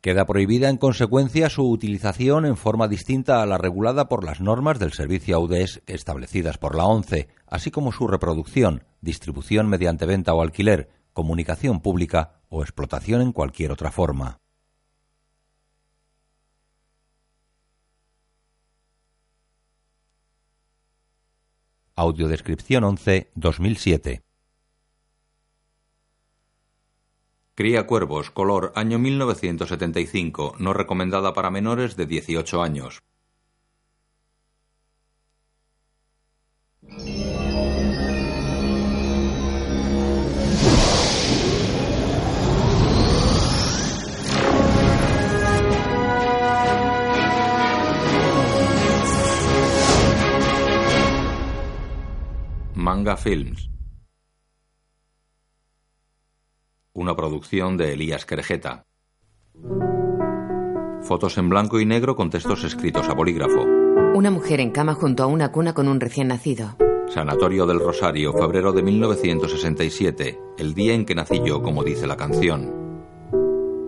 Queda prohibida en consecuencia su utilización en forma distinta a la regulada por las normas del servicio AUDES establecidas por la ONCE, así como su reproducción, distribución mediante venta o alquiler, comunicación pública o explotación en cualquier otra forma. Audiodescripción 11 2007 Cría cuervos, color, año 1975, no recomendada para menores de 18 años. Manga Films. Una producción de Elías Querejeta. Fotos en blanco y negro con textos escritos a bolígrafo. Una mujer en cama junto a una cuna con un recién nacido. Sanatorio del Rosario, febrero de 1967, el día en que nací yo, como dice la canción.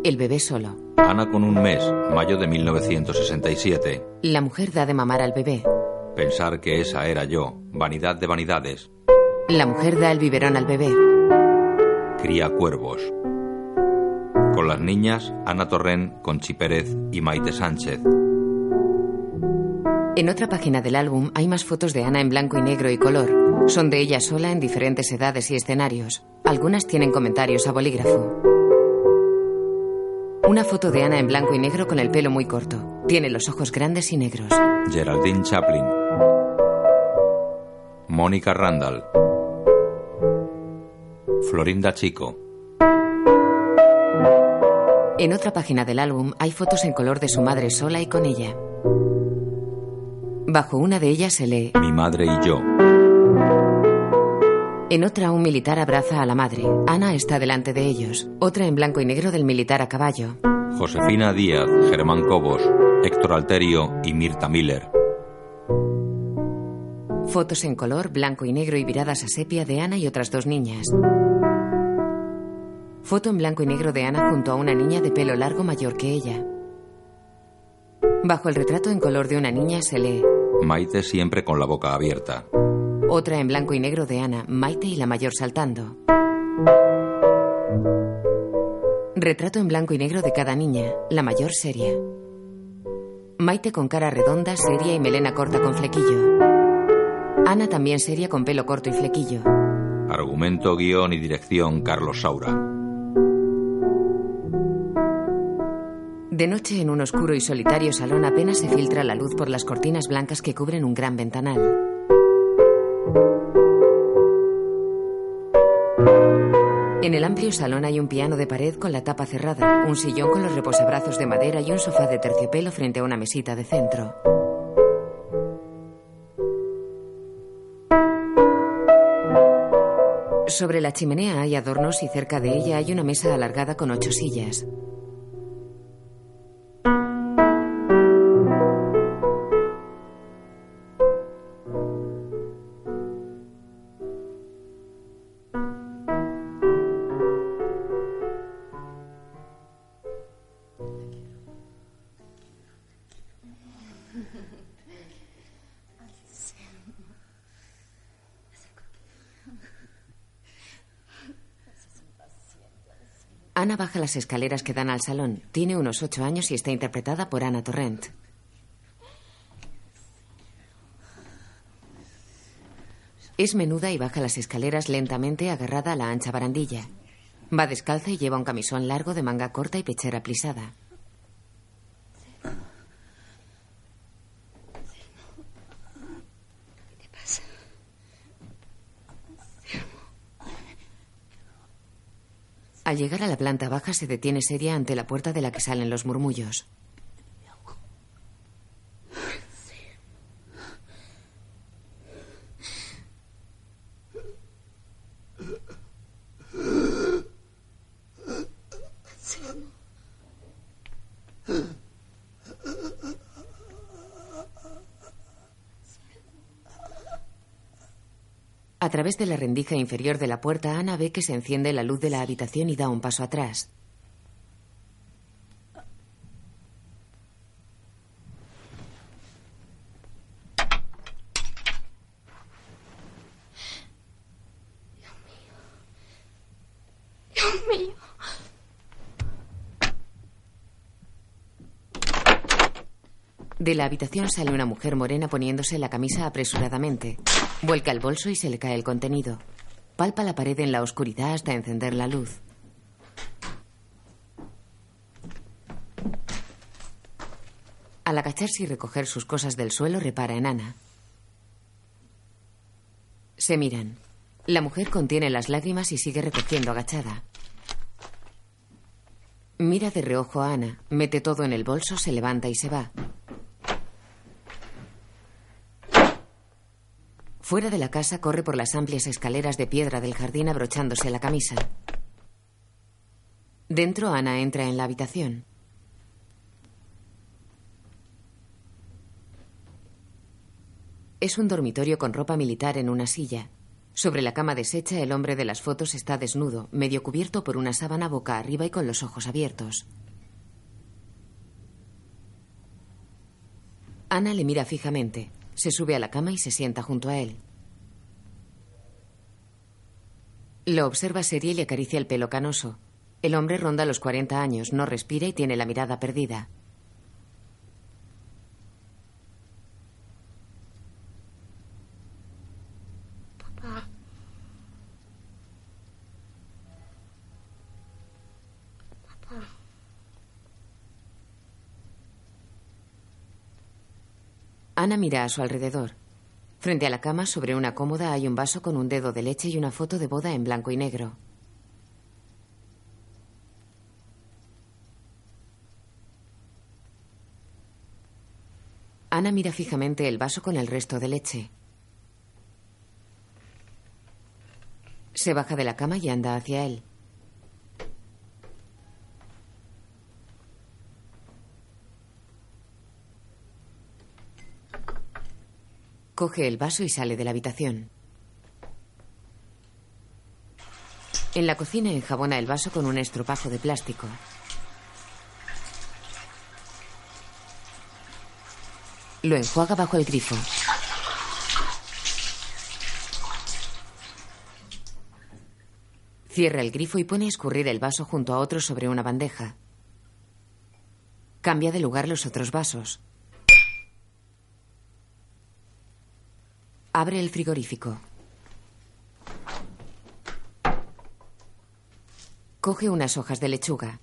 El bebé solo. Ana con un mes, mayo de 1967. La mujer da de mamar al bebé. Pensar que esa era yo, vanidad de vanidades. La mujer da el biberón al bebé. Cría cuervos. Con las niñas, Ana Torren, Conchi Pérez y Maite Sánchez. En otra página del álbum hay más fotos de Ana en blanco y negro y color. Son de ella sola en diferentes edades y escenarios. Algunas tienen comentarios a bolígrafo. Una foto de Ana en blanco y negro con el pelo muy corto. Tiene los ojos grandes y negros. Geraldine Chaplin. Mónica Randall. Florinda Chico. En otra página del álbum hay fotos en color de su madre sola y con ella. Bajo una de ellas se lee Mi madre y yo. En otra un militar abraza a la madre. Ana está delante de ellos. Otra en blanco y negro del militar a caballo. Josefina Díaz, Germán Cobos, Héctor Alterio y Mirta Miller. Fotos en color, blanco y negro y viradas a sepia de Ana y otras dos niñas. Foto en blanco y negro de Ana junto a una niña de pelo largo mayor que ella. Bajo el retrato en color de una niña se lee Maite siempre con la boca abierta. Otra en blanco y negro de Ana, Maite y la mayor saltando. Retrato en blanco y negro de cada niña, la mayor seria. Maite con cara redonda, seria y melena corta con flequillo. Ana también seria con pelo corto y flequillo. Argumento, guion y dirección Carlos Saura. De noche en un oscuro y solitario salón apenas se filtra la luz por las cortinas blancas que cubren un gran ventanal. En el amplio salón hay un piano de pared con la tapa cerrada, un sillón con los reposabrazos de madera y un sofá de terciopelo frente a una mesita de centro. Sobre la chimenea hay adornos y cerca de ella hay una mesa alargada con ocho sillas. Las escaleras que dan al salón. Tiene unos ocho años y está interpretada por Ana Torrent. Es menuda y baja las escaleras lentamente agarrada a la ancha barandilla. Va descalza y lleva un camisón largo de manga corta y pechera plisada. Al llegar a la planta baja se detiene seria ante la puerta de la que salen los murmullos. A través de la rendija inferior de la puerta, Ana ve que se enciende la luz de la habitación y da un paso atrás. Dios mío. De la habitación sale una mujer morena poniéndose la camisa apresuradamente. Vuelca el bolso y se le cae el contenido. Palpa la pared en la oscuridad hasta encender la luz. Al agacharse y recoger sus cosas del suelo, repara en Ana. Se miran. La mujer contiene las lágrimas y sigue recogiendo agachada. Mira de reojo a Ana, mete todo en el bolso, se levanta y se va. Fuera de la casa corre por las amplias escaleras de piedra del jardín abrochándose la camisa. Dentro Ana entra en la habitación. Es un dormitorio con ropa militar en una silla. Sobre la cama deshecha el hombre de las fotos está desnudo, medio cubierto por una sábana boca arriba y con los ojos abiertos. Ana le mira fijamente. Se sube a la cama y se sienta junto a él. Lo observa seria y le acaricia el pelo canoso. El hombre ronda los 40 años, no respira y tiene la mirada perdida. Papá. Papá. Ana mira a su alrededor. Frente a la cama, sobre una cómoda, hay un vaso con un dedo de leche y una foto de boda en blanco y negro. Ana mira fijamente el vaso con el resto de leche. Se baja de la cama y anda hacia él. Coge el vaso y sale de la habitación. En la cocina enjabona el vaso con un estropajo de plástico. Lo enjuaga bajo el grifo. Cierra el grifo y pone a escurrir el vaso junto a otro sobre una bandeja. Cambia de lugar los otros vasos. Abre el frigorífico. Coge unas hojas de lechuga.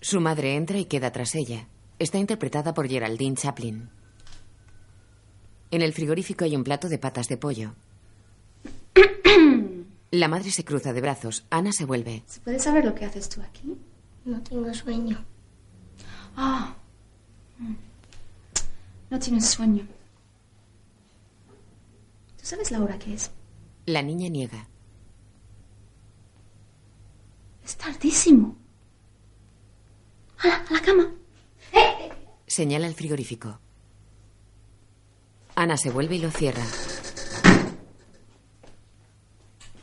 Su madre entra y queda tras ella. Está interpretada por Geraldine Chaplin. En el frigorífico hay un plato de patas de pollo. La madre se cruza de brazos. Ana se vuelve. ¿Se puede saber lo que haces tú aquí? No tengo sueño. Ah. Mm. No tienes sueño. ¿Tú sabes la hora que es? La niña niega. Es tardísimo. A la, a la cama. Señala el frigorífico. Ana se vuelve y lo cierra.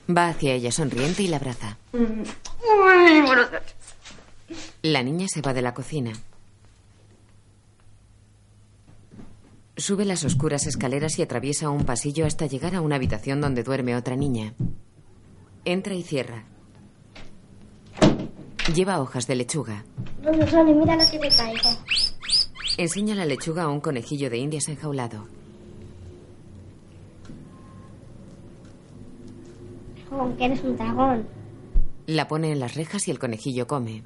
Va hacia ella sonriente y la abraza. La niña se va de la cocina. Sube las oscuras escaleras y atraviesa un pasillo hasta llegar a una habitación donde duerme otra niña. Entra y cierra. Lleva hojas de lechuga. No, Sony, mira lo que te traigo. Enseña la lechuga a un conejillo de indias enjaulado. Como que eres un dragón. La pone en las rejas y el conejillo come.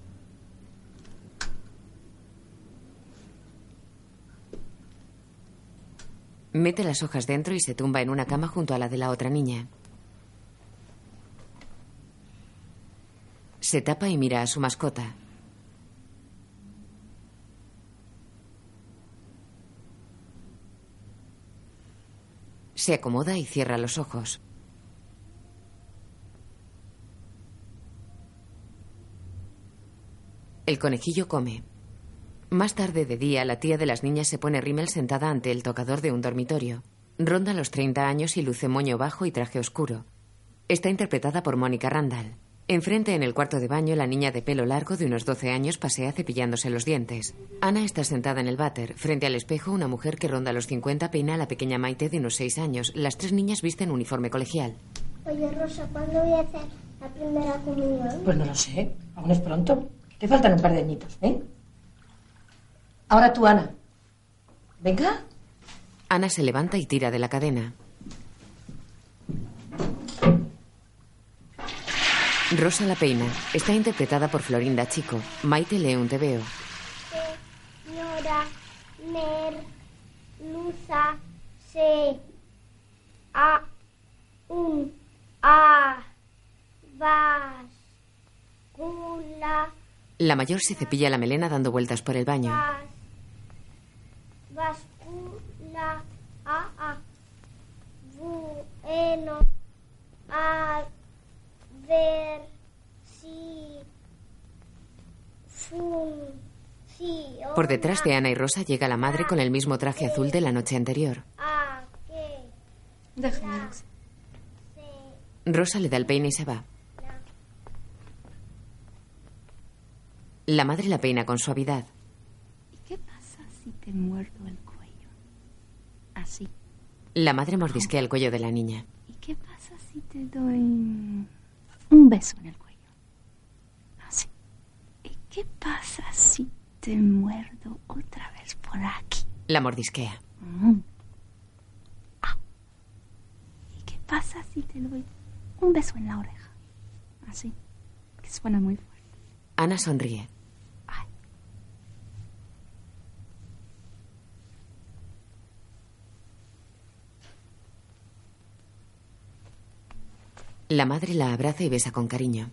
Mete las hojas dentro y se tumba en una cama junto a la de la otra niña. Se tapa y mira a su mascota. Se acomoda y cierra los ojos. El conejillo come. Más tarde de día, la tía de las niñas se pone rímel sentada ante el tocador de un dormitorio. Ronda los 30 años y luce moño bajo y traje oscuro. Está interpretada por Mónica Randall. Enfrente, en el cuarto de baño, la niña de pelo largo de unos 12 años pasea cepillándose los dientes. Ana está sentada en el váter. Frente al espejo, una mujer que ronda los 50 peina a la pequeña Maite de unos 6 años. Las tres niñas visten uniforme colegial. Oye, Rosa, ¿cuándo voy a hacer la primera comunión? Pues no lo sé, aún es pronto. Te faltan un par de añitos, ¿eh? Ahora tú, Ana. Venga. Ana se levanta y tira de la cadena. Rosa la peina. Está interpretada por Florinda Chico. Maite lee un tebeo. Señora Merluza se a un a bascula La mayor se cepilla la melena dando vueltas por el baño. Bas, bascula a a bueno a ver si funciona Por detrás de Ana y Rosa llega la madre con el mismo traje azul de la noche anterior. a que Déjame. Rosa le da el peine y se va. La madre la peina con suavidad. ¿Y qué pasa si te muerdo? Así. La madre mordisquea el cuello de la niña. ¿Y qué pasa si te doy un beso en el cuello? Así. ¿Y qué pasa si te muerdo otra vez por aquí? La mordisquea. Mm. Ah. ¿Y qué pasa si te doy un beso en la oreja? Así. Que suena muy fuerte. Ana sonríe. La madre la abraza y besa con cariño.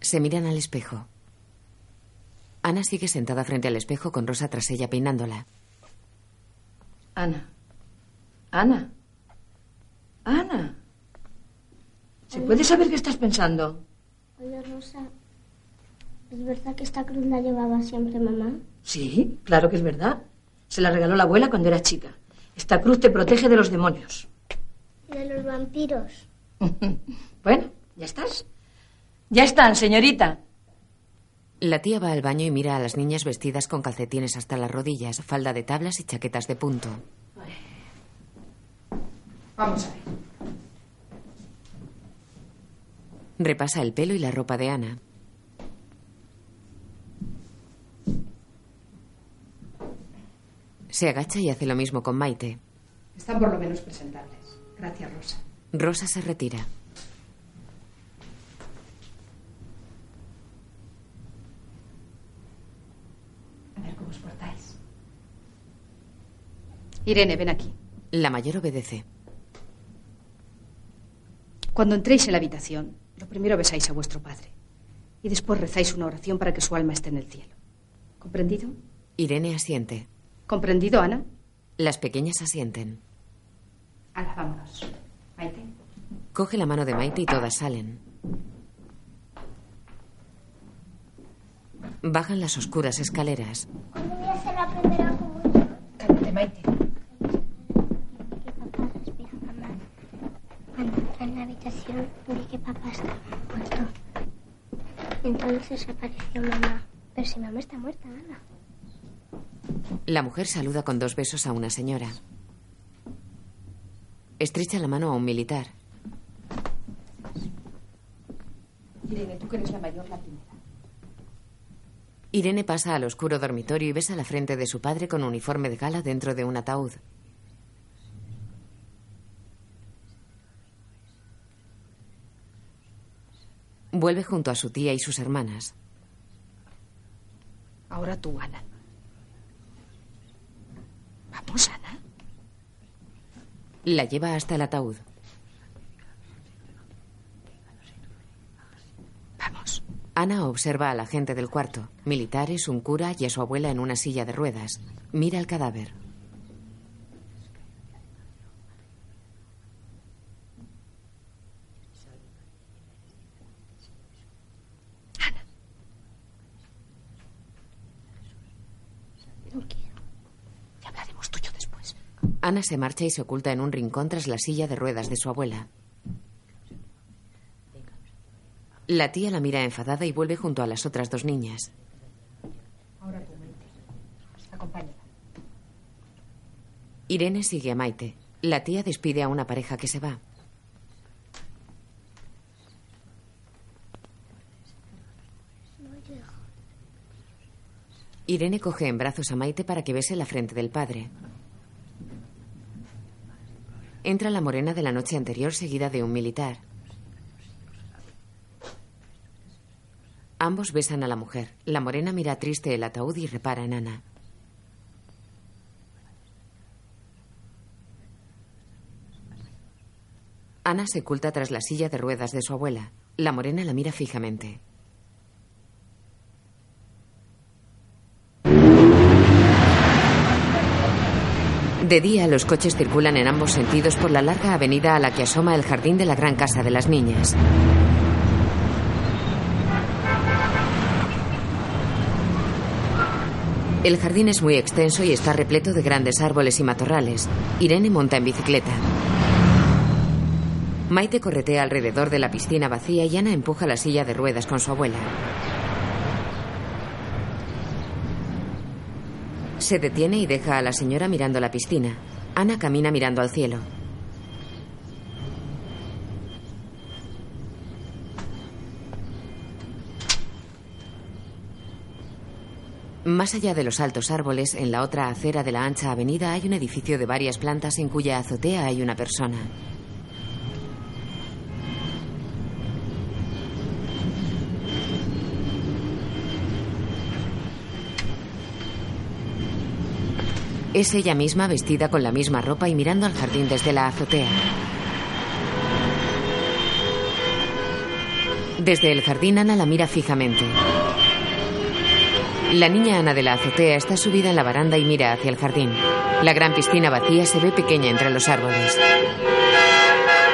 Se miran al espejo. Ana sigue sentada frente al espejo con Rosa tras ella peinándola. Ana. Ana. Ana. ¿Se puede saber qué estás pensando? Oye, Rosa, ¿es verdad que esta cruz la llevaba siempre mamá? Sí, claro que es verdad. Se la regaló la abuela cuando era chica. Esta cruz te protege de los demonios. Y de los vampiros. bueno, ya estás. Ya están, señorita. La tía va al baño y mira a las niñas vestidas con calcetines hasta las rodillas, falda de tablas y chaquetas de punto. Vamos a ver. Repasa el pelo y la ropa de Ana. Se agacha y hace lo mismo con Maite. Están por lo menos presentables. Gracias, Rosa. Rosa se retira. A ver cómo os portáis. Irene, ven aquí. La mayor obedece. Cuando entréis en la habitación, lo primero besáis a vuestro padre. Y después rezáis una oración para que su alma esté en el cielo. ¿Comprendido? Irene asiente. ¿Comprendido, Ana? Las pequeñas asienten. Ahora, vámonos. Maite. Coge la mano de Maite y todas salen. Bajan las oscuras escaleras. ¿Cuándo voy a hacer la primera comunión? Cálmate, Maite. Que papá respira mamá. Cuando entré en la habitación vi que papá estaba muerto. Entonces apareció mamá. Pero si mamá está muerta, Ana. La mujer saluda con dos besos a una señora. Estrecha la mano a un militar. Irene, tú que eres la mayor, la primera. Irene pasa al oscuro dormitorio y besa la frente de su padre con uniforme de gala dentro de un ataúd. Vuelve junto a su tía y sus hermanas. Ahora tú, Ana. Vamos, Ana. La lleva hasta el ataúd. Vamos. Ana observa a la gente del cuarto, militares, un cura y a su abuela en una silla de ruedas. Mira el cadáver. No quiero. Ya hablaremos tuyo después. Ana se marcha y se oculta en un rincón tras la silla de ruedas de su abuela. La tía la mira enfadada y vuelve junto a las otras dos niñas. Ahora tú, Acompáñala. Irene sigue a Maite. La tía despide a una pareja que se va. Irene coge en brazos a Maite para que bese la frente del padre. Entra la morena de la noche anterior seguida de un militar. Ambos besan a la mujer. La morena mira triste el ataúd y repara en Ana. Ana se oculta tras la silla de ruedas de su abuela. La morena la mira fijamente. De día, los coches circulan en ambos sentidos por la larga avenida a la que asoma el jardín de la gran casa de las niñas. El jardín es muy extenso y está repleto de grandes árboles y matorrales. Irene monta en bicicleta. Maite corretea alrededor de la piscina vacía y Ana empuja la silla de ruedas con su abuela. Se detiene y deja a la señora mirando la piscina. Ana camina mirando al cielo. Más allá de los altos árboles, en la otra acera de la ancha avenida hay un edificio de varias plantas en cuya azotea hay una persona. Es ella misma vestida con la misma ropa y mirando al jardín desde la azotea. Desde el jardín Ana la mira fijamente. La niña Ana de la azotea está subida en la baranda y mira hacia el jardín. La gran piscina vacía se ve pequeña entre los árboles.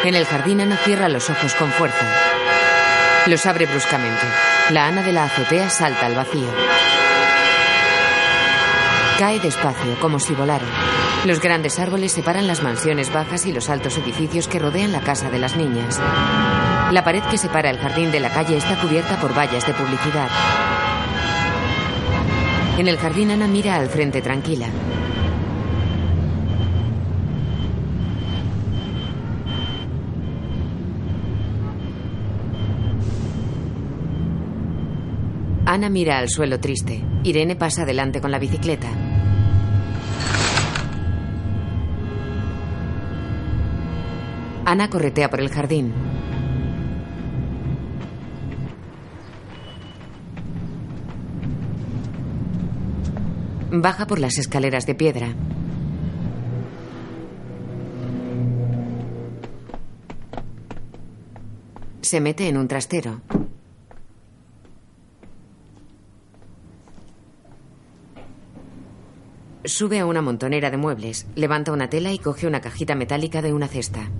En el jardín Ana cierra los ojos con fuerza. Los abre bruscamente. La Ana de la azotea salta al vacío. Cae despacio, como si volara. Los grandes árboles separan las mansiones bajas y los altos edificios que rodean la casa de las niñas. La pared que separa el jardín de la calle está cubierta por vallas de publicidad. En el jardín Ana mira al frente tranquila. Ana mira al suelo triste. Irene pasa adelante con la bicicleta. Ana corretea por el jardín. Baja por las escaleras de piedra. Se mete en un trastero. Sube a una montonera de muebles, levanta una tela y coge una cajita metálica de una cesta.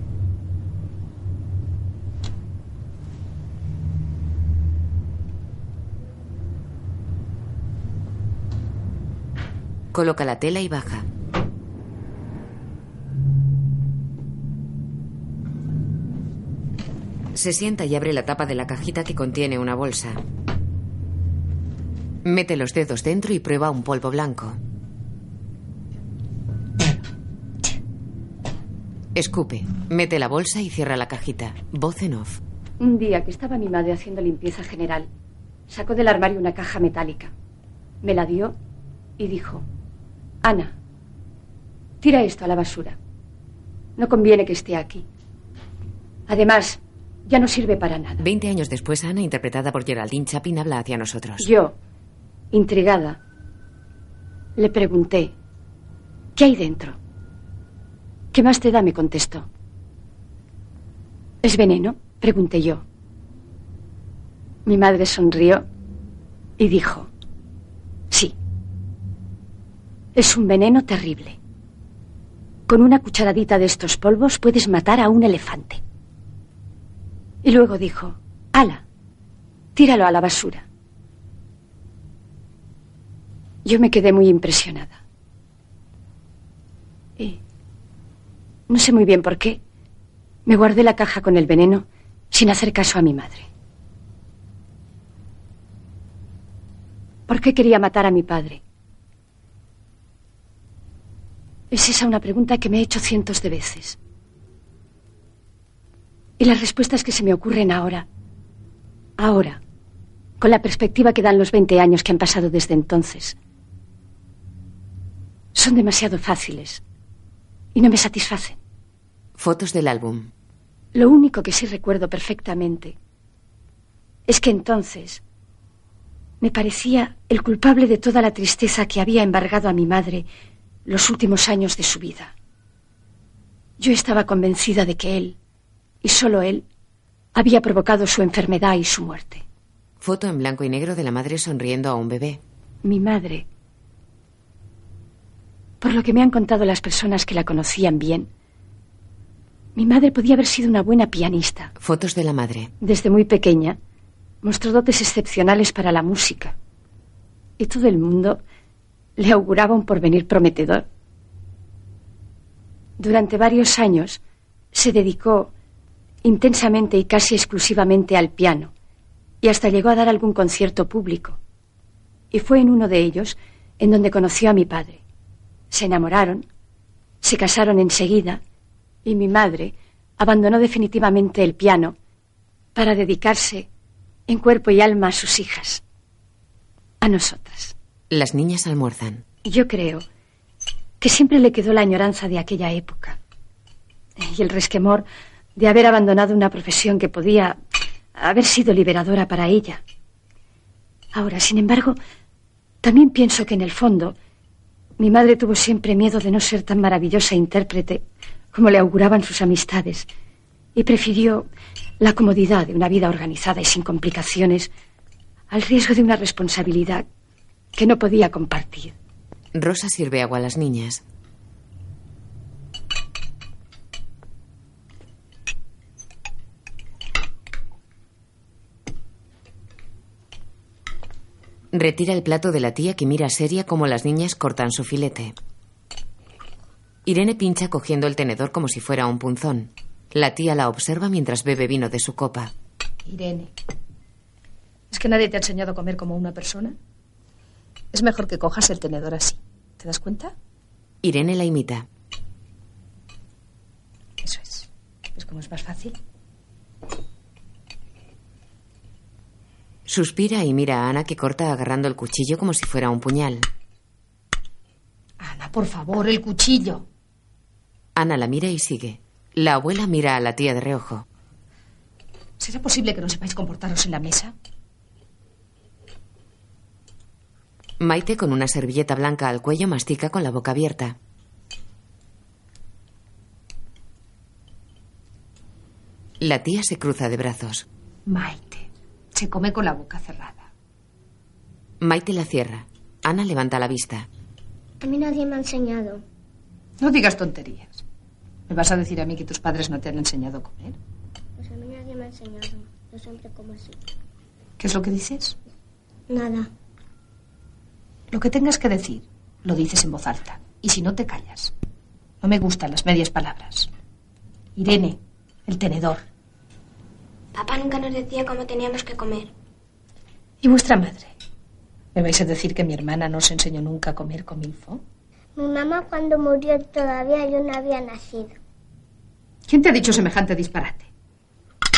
Coloca la tela y baja. Se sienta y abre la tapa de la cajita que contiene una bolsa. Mete los dedos dentro y prueba un polvo blanco. Escupe, mete la bolsa y cierra la cajita. Voz en off. Un día que estaba mi madre haciendo limpieza general, sacó del armario una caja metálica. Me la dio y dijo, Ana, tira esto a la basura. No conviene que esté aquí. Además, ya no sirve para nada. Veinte años después, Ana, interpretada por Geraldine Chapin, habla hacia nosotros. Yo, intrigada, le pregunté, ¿qué hay dentro? ¿Qué más te da? me contestó. ¿Es veneno? pregunté yo. Mi madre sonrió y dijo, sí. Es un veneno terrible. Con una cucharadita de estos polvos puedes matar a un elefante. Y luego dijo, ala, tíralo a la basura. Yo me quedé muy impresionada. Y no sé muy bien por qué, me guardé la caja con el veneno sin hacer caso a mi madre. ¿Por qué quería matar a mi padre? Es esa una pregunta que me he hecho cientos de veces. Y las respuestas que se me ocurren ahora, ahora, con la perspectiva que dan los 20 años que han pasado desde entonces, son demasiado fáciles y no me satisfacen. Fotos del álbum. Lo único que sí recuerdo perfectamente es que entonces me parecía el culpable de toda la tristeza que había embargado a mi madre los últimos años de su vida. Yo estaba convencida de que él, y solo él, había provocado su enfermedad y su muerte. Foto en blanco y negro de la madre sonriendo a un bebé. Mi madre, por lo que me han contado las personas que la conocían bien, mi madre podía haber sido una buena pianista. Fotos de la madre. Desde muy pequeña, mostró dotes excepcionales para la música. Y todo el mundo le auguraba un porvenir prometedor. Durante varios años se dedicó intensamente y casi exclusivamente al piano, y hasta llegó a dar algún concierto público. Y fue en uno de ellos en donde conoció a mi padre. Se enamoraron, se casaron enseguida, y mi madre abandonó definitivamente el piano para dedicarse en cuerpo y alma a sus hijas, a nosotras. Las niñas almuerzan. Yo creo que siempre le quedó la añoranza de aquella época y el resquemor de haber abandonado una profesión que podía haber sido liberadora para ella. Ahora, sin embargo, también pienso que en el fondo mi madre tuvo siempre miedo de no ser tan maravillosa intérprete como le auguraban sus amistades y prefirió la comodidad de una vida organizada y sin complicaciones al riesgo de una responsabilidad que no podía compartir. Rosa sirve agua a las niñas. Retira el plato de la tía que mira seria como las niñas cortan su filete. Irene pincha cogiendo el tenedor como si fuera un punzón. La tía la observa mientras bebe vino de su copa. Irene, ¿es que nadie te ha enseñado a comer como una persona? Es mejor que cojas el tenedor así. ¿Te das cuenta? Irene la imita. Eso es. ¿Ves cómo es más fácil? Suspira y mira a Ana que corta agarrando el cuchillo como si fuera un puñal. Ana, por favor, el cuchillo. Ana la mira y sigue. La abuela mira a la tía de reojo. ¿Será posible que no sepáis comportaros en la mesa? Maite, con una servilleta blanca al cuello, mastica con la boca abierta. La tía se cruza de brazos. Maite, se come con la boca cerrada. Maite la cierra. Ana levanta la vista. A mí nadie me ha enseñado. No digas tonterías. ¿Me vas a decir a mí que tus padres no te han enseñado a comer? Pues a mí nadie me ha enseñado. Yo siempre como así. ¿Qué es lo que dices? Nada. Lo que tengas que decir, lo dices en voz alta. Y si no, te callas. No me gustan las medias palabras. Irene, el tenedor. Papá nunca nos decía cómo teníamos que comer. ¿Y vuestra madre? ¿Me vais a decir que mi hermana no os enseñó nunca a comer con milfo? Mi mamá cuando murió todavía yo no había nacido. ¿Quién te ha dicho semejante disparate?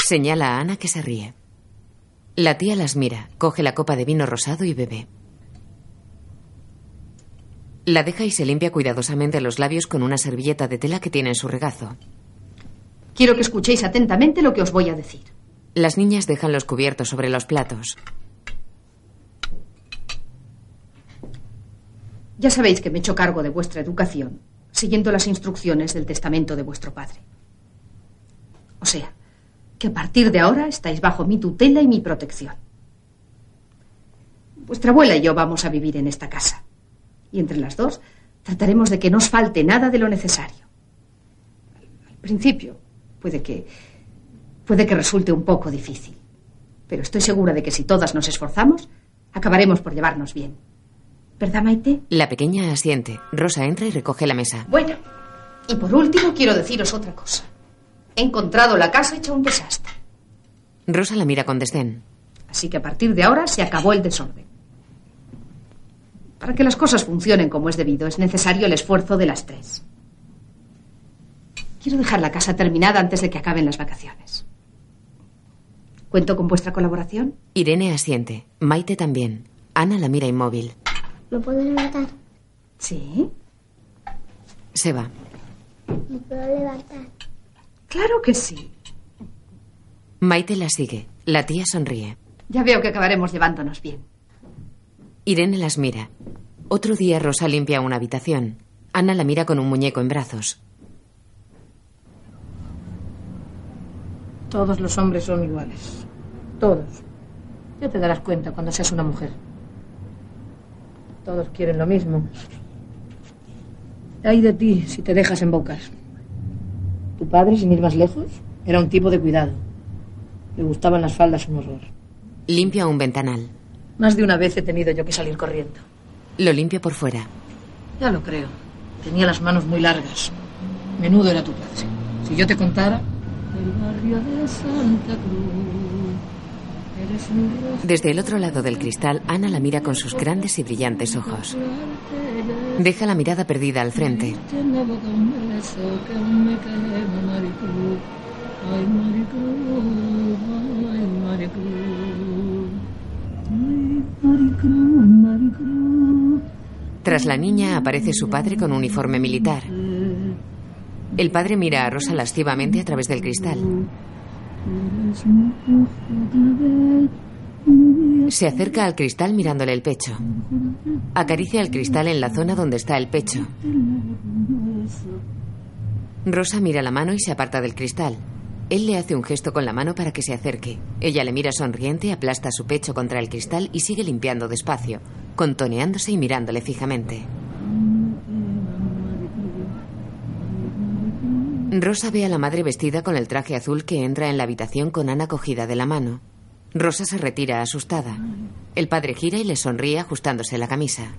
Señala a Ana que se ríe. La tía las mira, coge la copa de vino rosado y bebe. La deja y se limpia cuidadosamente los labios con una servilleta de tela que tiene en su regazo. Quiero que escuchéis atentamente lo que os voy a decir. Las niñas dejan los cubiertos sobre los platos. Ya sabéis que me he hecho cargo de vuestra educación, siguiendo las instrucciones del testamento de vuestro padre. O sea, que a partir de ahora estáis bajo mi tutela y mi protección. Vuestra abuela y yo vamos a vivir en esta casa. Y entre las dos trataremos de que no os falte nada de lo necesario. Al principio puede que puede que resulte un poco difícil, pero estoy segura de que si todas nos esforzamos, acabaremos por llevarnos bien. ¿Verdad, Maite? La pequeña asiente. Rosa entra y recoge la mesa. Bueno, Y por último, quiero deciros otra cosa. He encontrado la casa hecha un desastre. Rosa la mira con desdén. Así que a partir de ahora se acabó el desorden. Para que las cosas funcionen como es debido, es necesario el esfuerzo de las tres. Quiero dejar la casa terminada antes de que acaben las vacaciones. ¿Cuento con vuestra colaboración? Irene asiente. Maite también. Ana la mira inmóvil. ¿Me puedo levantar? Sí. Se va. ¿Me puedo levantar? Claro que sí. Maite la sigue. La tía sonríe. Ya veo que acabaremos llevándonos bien. Irene las mira. Otro día Rosa limpia una habitación. Ana la mira con un muñeco en brazos. Todos los hombres son iguales. Todos. Ya te darás cuenta cuando seas una mujer. Todos quieren lo mismo. Hay de ti si te dejas embaucar. Tu padre, sin ir más lejos, era un tipo de cuidado. Le gustaban las faldas un horror. Limpia un ventanal. Más de una vez he tenido yo que salir corriendo. Lo limpia por fuera. Ya lo creo. Tenía las manos muy largas. Menudo era tu padre. Si yo te contara... El barrio de Santa Cruz. Desde el otro lado del cristal, Ana la mira con sus grandes y brillantes ojos. Deja la mirada perdida al frente. Tras la niña aparece su padre con uniforme militar. El padre mira a Rosa lascivamente a través del cristal. Se acerca al cristal mirándole el pecho. Acaricia el cristal en la zona donde está el pecho. Rosa mira la mano y se aparta del cristal. Él le hace un gesto con la mano para que se acerque. Ella le mira sonriente, aplasta su pecho contra el cristal y sigue limpiando despacio, contoneándose y mirándole fijamente. Rosa ve a la madre vestida con el traje azul que entra en la habitación con Ana cogida de la mano. Rosa se retira asustada. El padre gira y le sonríe ajustándose la camisa.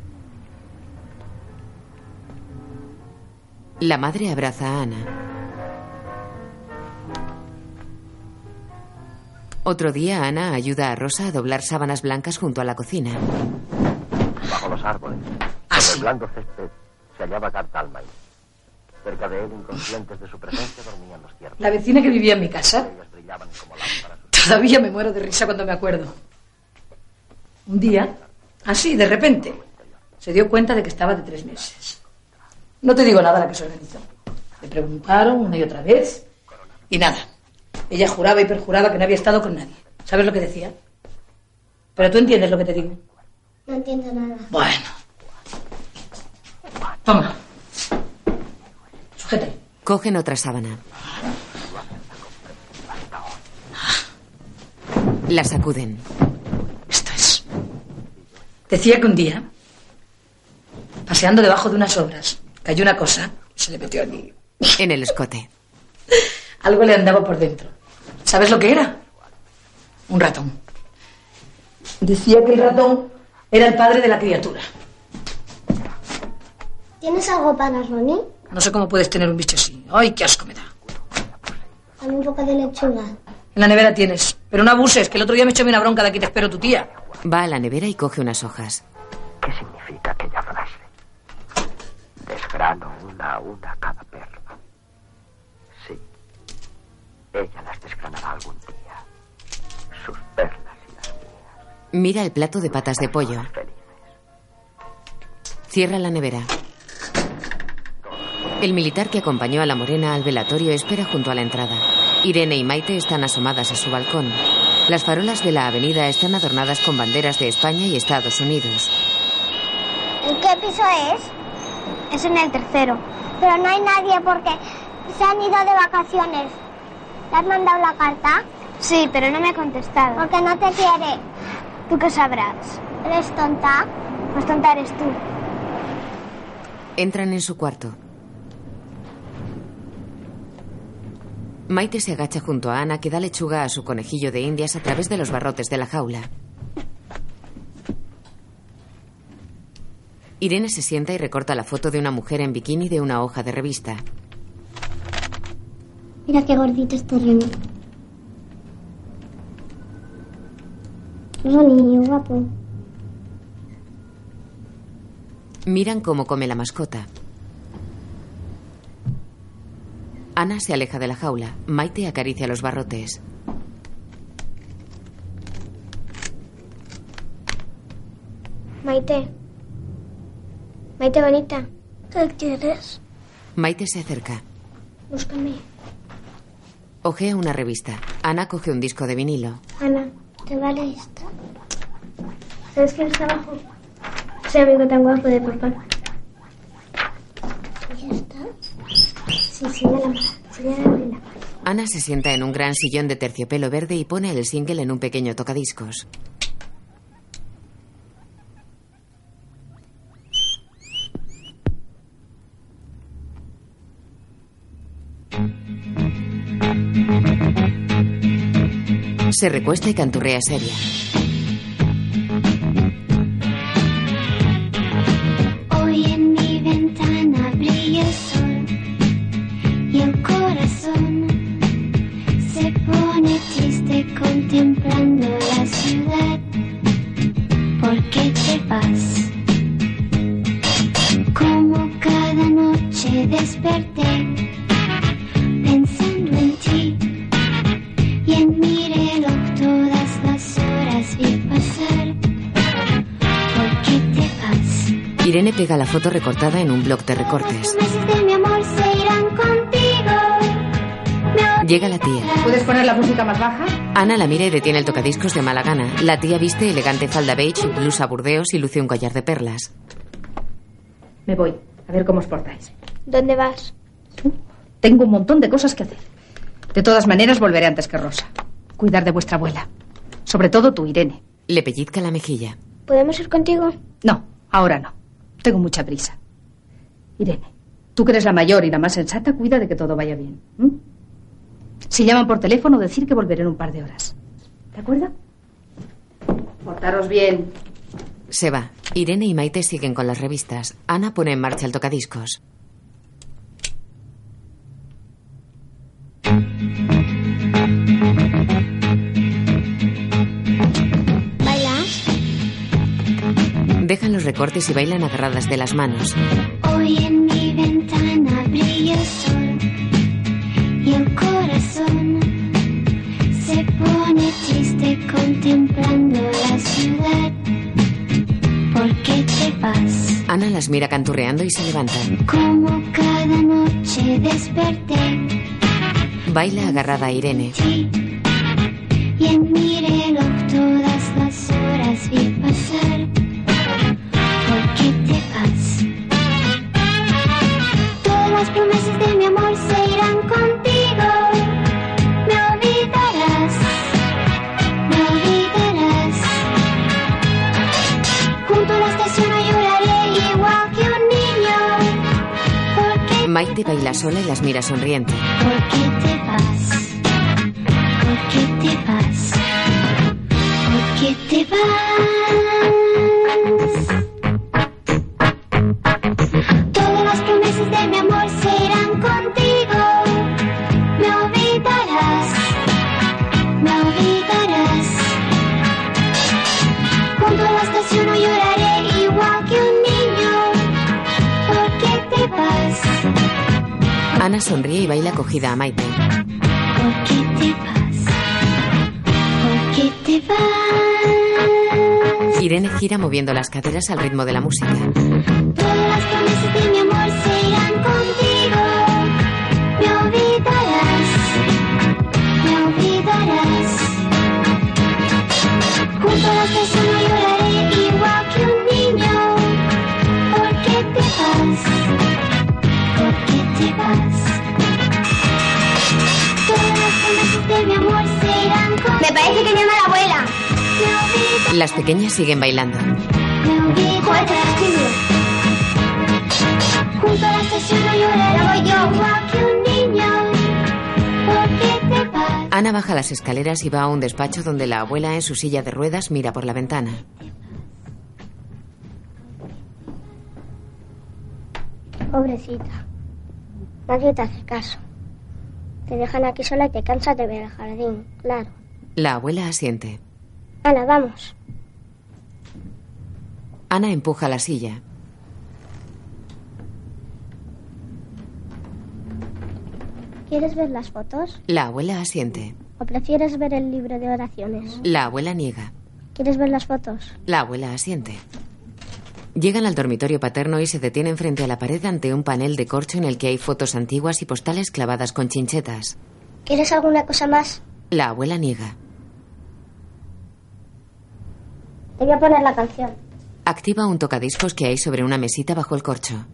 La madre abraza a Ana. Otro día Ana ayuda a Rosa a doblar sábanas blancas junto a la cocina. Bajo los árboles, Ah, sobre sí. el blando césped, se hallaba Gart Almain. Cerca de él, inconscientes de su presencia, dormían los ciervos. La vecina que vivía en mi casa, todavía me muero de risa cuando me acuerdo. Un día, así, de repente, se dio cuenta de que estaba de tres meses. No te digo nada la que se organizó. Le preguntaron una y otra vez y nada. Ella juraba y perjuraba que no había estado con nadie. ¿Sabes lo que decía? Pero tú entiendes lo que te digo. No entiendo nada. Bueno. Toma. Sujete. Cogen otra sábana. La sacuden. Esto es. Decía que un día, paseando debajo de unas obras, cayó una cosa, se le metió allí. En el escote. Algo le andaba por dentro. ¿Sabes lo que era? Un ratón. Decía que el ratón era el padre de la criatura. ¿Tienes algo para Ronnie? No sé cómo puedes tener un bicho así. ¡Ay, qué asco me da! Dame un poco de lechuga. En la nevera tienes. Pero no abuses, que el otro día me echó una bronca de aquí te espero tu tía. Va a la nevera y coge unas hojas. ¿Qué significa aquella frase? Desgrano una a una cada Ella las desgranará algún día. Sus perlas y las mías. Mira el plato de patas de pollo. Cierra la nevera. El militar que acompañó a la morena al velatorio espera junto a la entrada. Irene y Maite están asomadas a su balcón. Las farolas de la avenida están adornadas con banderas de España y Estados Unidos. ¿En qué piso es? Es en el tercero. Pero no hay nadie porque se han ido de vacaciones. ¿Le has mandado la carta? Sí, pero no me ha contestado. Porque no te quiere. ¿Tú qué sabrás? ¿Eres tonta? Pues tonta eres tú. Entran en su cuarto. Maite se agacha junto a Ana que da lechuga a su conejillo de indias a través de los barrotes de la jaula. Irene se sienta y recorta la foto de una mujer en bikini de una hoja de revista. Mira qué gordito este Remy. Ronnie, guapo. Miran cómo come la mascota. Ana se aleja de la jaula. Maite acaricia los barrotes. Maite. Maite bonita. ¿Qué quieres? Maite se acerca. Búscame. Ojea una revista. Ana coge un disco de vinilo. Ana, ¿te vale esta? ¿Sabes quién está abajo? Ese amigo tan guapo de papá. ¿Ya está? Sí, señala, señala la Ana se sienta en un gran sillón de terciopelo verde y pone el single en un pequeño tocadiscos. Se recuesta y canturrea seria. Irene pega la foto recortada en un bloc de recortes. meses de mi amor se irán contigo. Llega la tía. ¿Puedes poner la música más baja? Ana la mira y detiene el tocadiscos de mala gana. La tía viste elegante falda beige, blusa burdeos y luce un collar de perlas. Me voy. A ver cómo os portáis. ¿Dónde vas? Tengo un montón de cosas que hacer. De todas maneras, volveré antes que Rosa. Cuidar de vuestra abuela. Sobre todo tú, Irene. Le pellizca la mejilla. ¿Podemos ir contigo? No, ahora no. Tengo mucha prisa. Irene, tú que eres la mayor y la más sensata, cuida de que todo vaya bien. Si llaman por teléfono, decir que volveré en un par de horas. ¿De acuerdo? Portaros bien. Se va. Irene y Maite siguen con las revistas. Ana pone en marcha el tocadiscos. Dejan los recortes y bailan agarradas de las manos. Hoy en mi ventana brilla el sol y el corazón se pone triste contemplando la ciudad. ¿Por qué te vas? Ana las mira canturreando y se levantan. Como cada noche desperté Baila agarrada a Irene. y en mi reloj todas las promesas de mi amor se irán contigo. Me olvidarás, me olvidarás. Junto a la estación no lloraré igual que un niño. ¿Por qué Maite baila sola y las mira sonriente. ¿Por qué te vas? ¿Por qué te vas? ¿Por qué te vas? Ana sonríe y baila cogida a Maite. Irene gira moviendo las caderas al ritmo de la música. Las pequeñas siguen bailando. Ana baja las escaleras y va a un despacho donde la abuela en su silla de ruedas mira por la ventana. Pobrecita. Nadie te hace caso. Te dejan aquí sola y te cansas de ver el jardín, claro. La abuela asiente. Ana, vamos. Ana empuja la silla. ¿Quieres ver las fotos? La abuela asiente. ¿O prefieres ver el libro de oraciones? La abuela niega. ¿Quieres ver las fotos? La abuela asiente. Llegan al dormitorio paterno y se detienen frente a la pared ante un panel de corcho en el que hay fotos antiguas y postales clavadas con chinchetas. ¿Quieres alguna cosa más? La abuela niega. Te voy a poner la canción. Activa un tocadiscos que hay sobre una mesita bajo el corcho.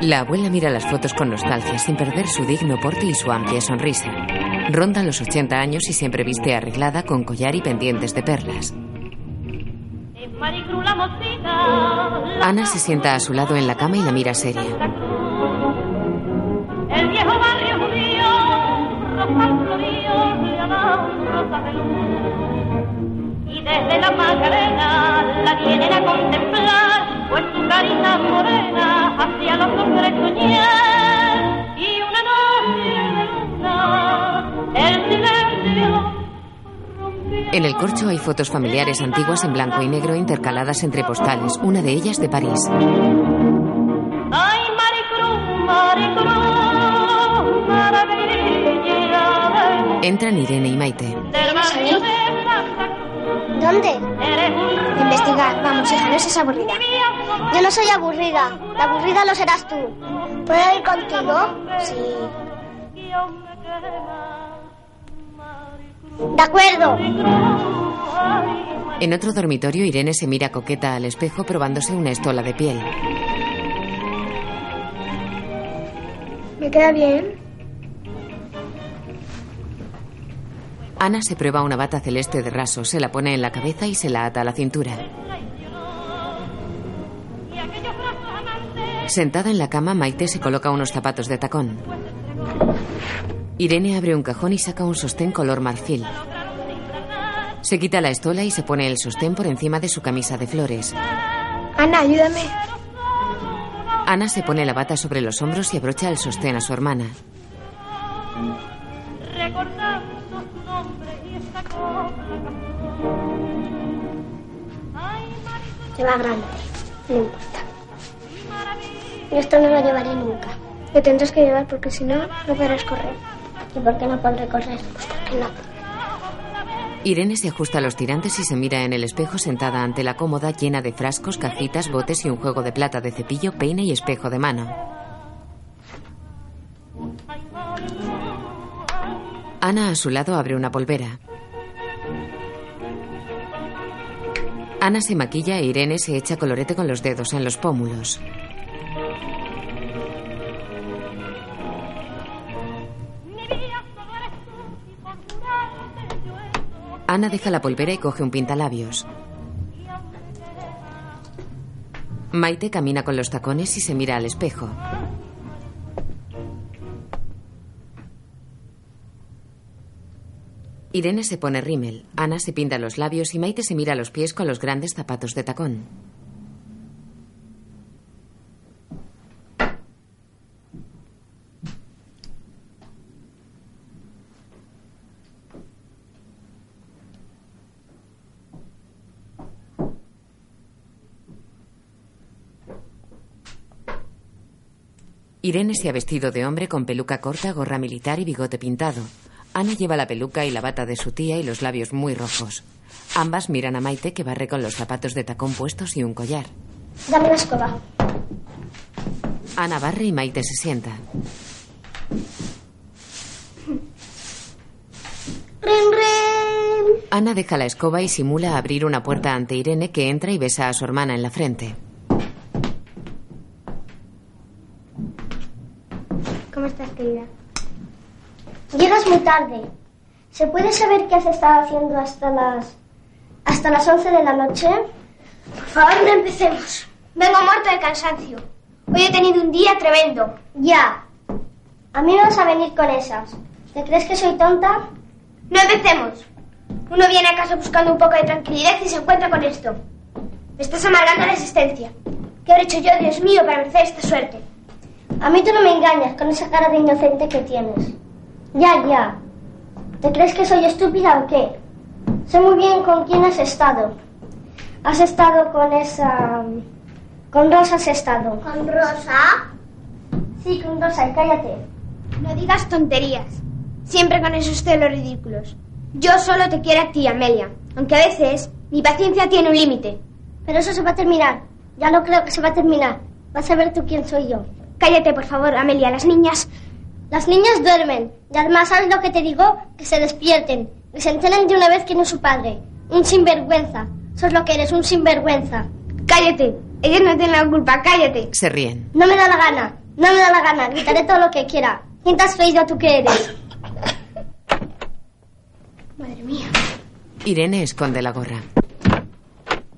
La abuela mira las fotos con nostalgia sin perder su digno porte y su amplia sonrisa. Ronda los 80 años y siempre viste arreglada con collar y pendientes de perlas. Ana se sienta a su lado en la cama y la mira seria. El viejo barrio judío, rosas floríos, le dan rosas de luz. Y desde la Macarena la vienen a contemplar, pues su carita morena hacia los hombres soñar. Y una noche de luna, el silencio En el corcho hay fotos familiares antiguas en blanco y negro intercaladas entre postales, una de ellas de París. Ay, Maricruz, Maricruz, Entran Irene y Maite. ¿Dónde? Investigar. Vamos, hija, no seas aburrida. Yo no soy aburrida. La aburrida lo serás tú. ¿Puedo ir contigo? Sí. De acuerdo. En otro dormitorio, Irene se mira coqueta al espejo probándose una estola de piel. ¿Me queda bien? Ana se prueba una bata celeste de raso, se la pone en la cabeza y se la ata a la cintura. Sentada en la cama, Maite se coloca unos zapatos de tacón. Irene abre un cajón y saca un sostén color marfil. Se quita la estola y se pone el sostén por encima de su camisa de flores. Ana, ayúdame. Ana se pone la bata sobre los hombros y abrocha el sostén a su hermana. Se va grande. No importa. Yo esto no lo llevaré nunca. Lo tendrás que llevar porque si no, no podrás correr. ¿Y por qué no podré correr? Pues porque no. Irene se ajusta los tirantes y se mira en el espejo sentada ante la cómoda llena de frascos, cajitas, botes y un juego de plata de cepillo, peine y espejo de mano. Ana a su lado abre una polvera. Ana se maquilla e Irene se echa colorete con los dedos en los pómulos. Ana deja la polvera y coge un pintalabios. Maite camina con los tacones y se mira al espejo. Irene se pone rímel, Ana se pinta los labios y Maite se mira los pies con los grandes zapatos de tacón. Irene se ha vestido de hombre con peluca corta, gorra militar y bigote pintado. Ana lleva la peluca y la bata de su tía y los labios muy rojos. Ambas miran a Maite que barre con los zapatos de tacón puestos y un collar. Dame la escoba. Ana barre y Maite se sienta. Ana deja la escoba y simula abrir una puerta ante Irene que entra y besa a su hermana en la frente. ¿Cómo estás, querida? Llegas muy tarde. ¿Se puede saber qué has estado haciendo hasta las... hasta las 11 de la noche? Por favor, no empecemos. Vengo muerto de cansancio. Hoy he tenido un día tremendo. Ya. A mí no vas a venir con esas. ¿Te crees que soy tonta? No empecemos. Uno viene a casa buscando un poco de tranquilidad y se encuentra con esto. Me estás amargando la existencia. ¿Qué habré hecho yo, Dios mío, para merecer esta suerte? A mí tú no me engañas con esa cara de inocente que tienes. Ya, ya. ¿Te crees que soy estúpida o qué? Sé muy bien con quién has estado. Has estado con esa... Con Rosa has estado. ¿Con Rosa? Sí, con Rosa, y cállate. No digas tonterías. Siempre con esos celos ridículos. Yo solo te quiero a ti, Amelia. Aunque a veces mi paciencia tiene un límite. Pero eso se va a terminar. Ya no creo que se va a terminar. Vas a ver tú quién soy yo. Cállate, por favor, Amelia. Las niñas... Las niñas duermen. Y además, ¿sabes lo que te digo? Que se despierten. Que se enteren de una vez quién es su padre. Un sinvergüenza. Eso es lo que eres, un sinvergüenza. Cállate. Ellos no tienen la culpa. Cállate. Se ríen. No me da la gana. No me da la gana. Gritaré todo lo que quiera. ¿Quién te has creído tú que eres? Madre mía. Irene esconde la gorra.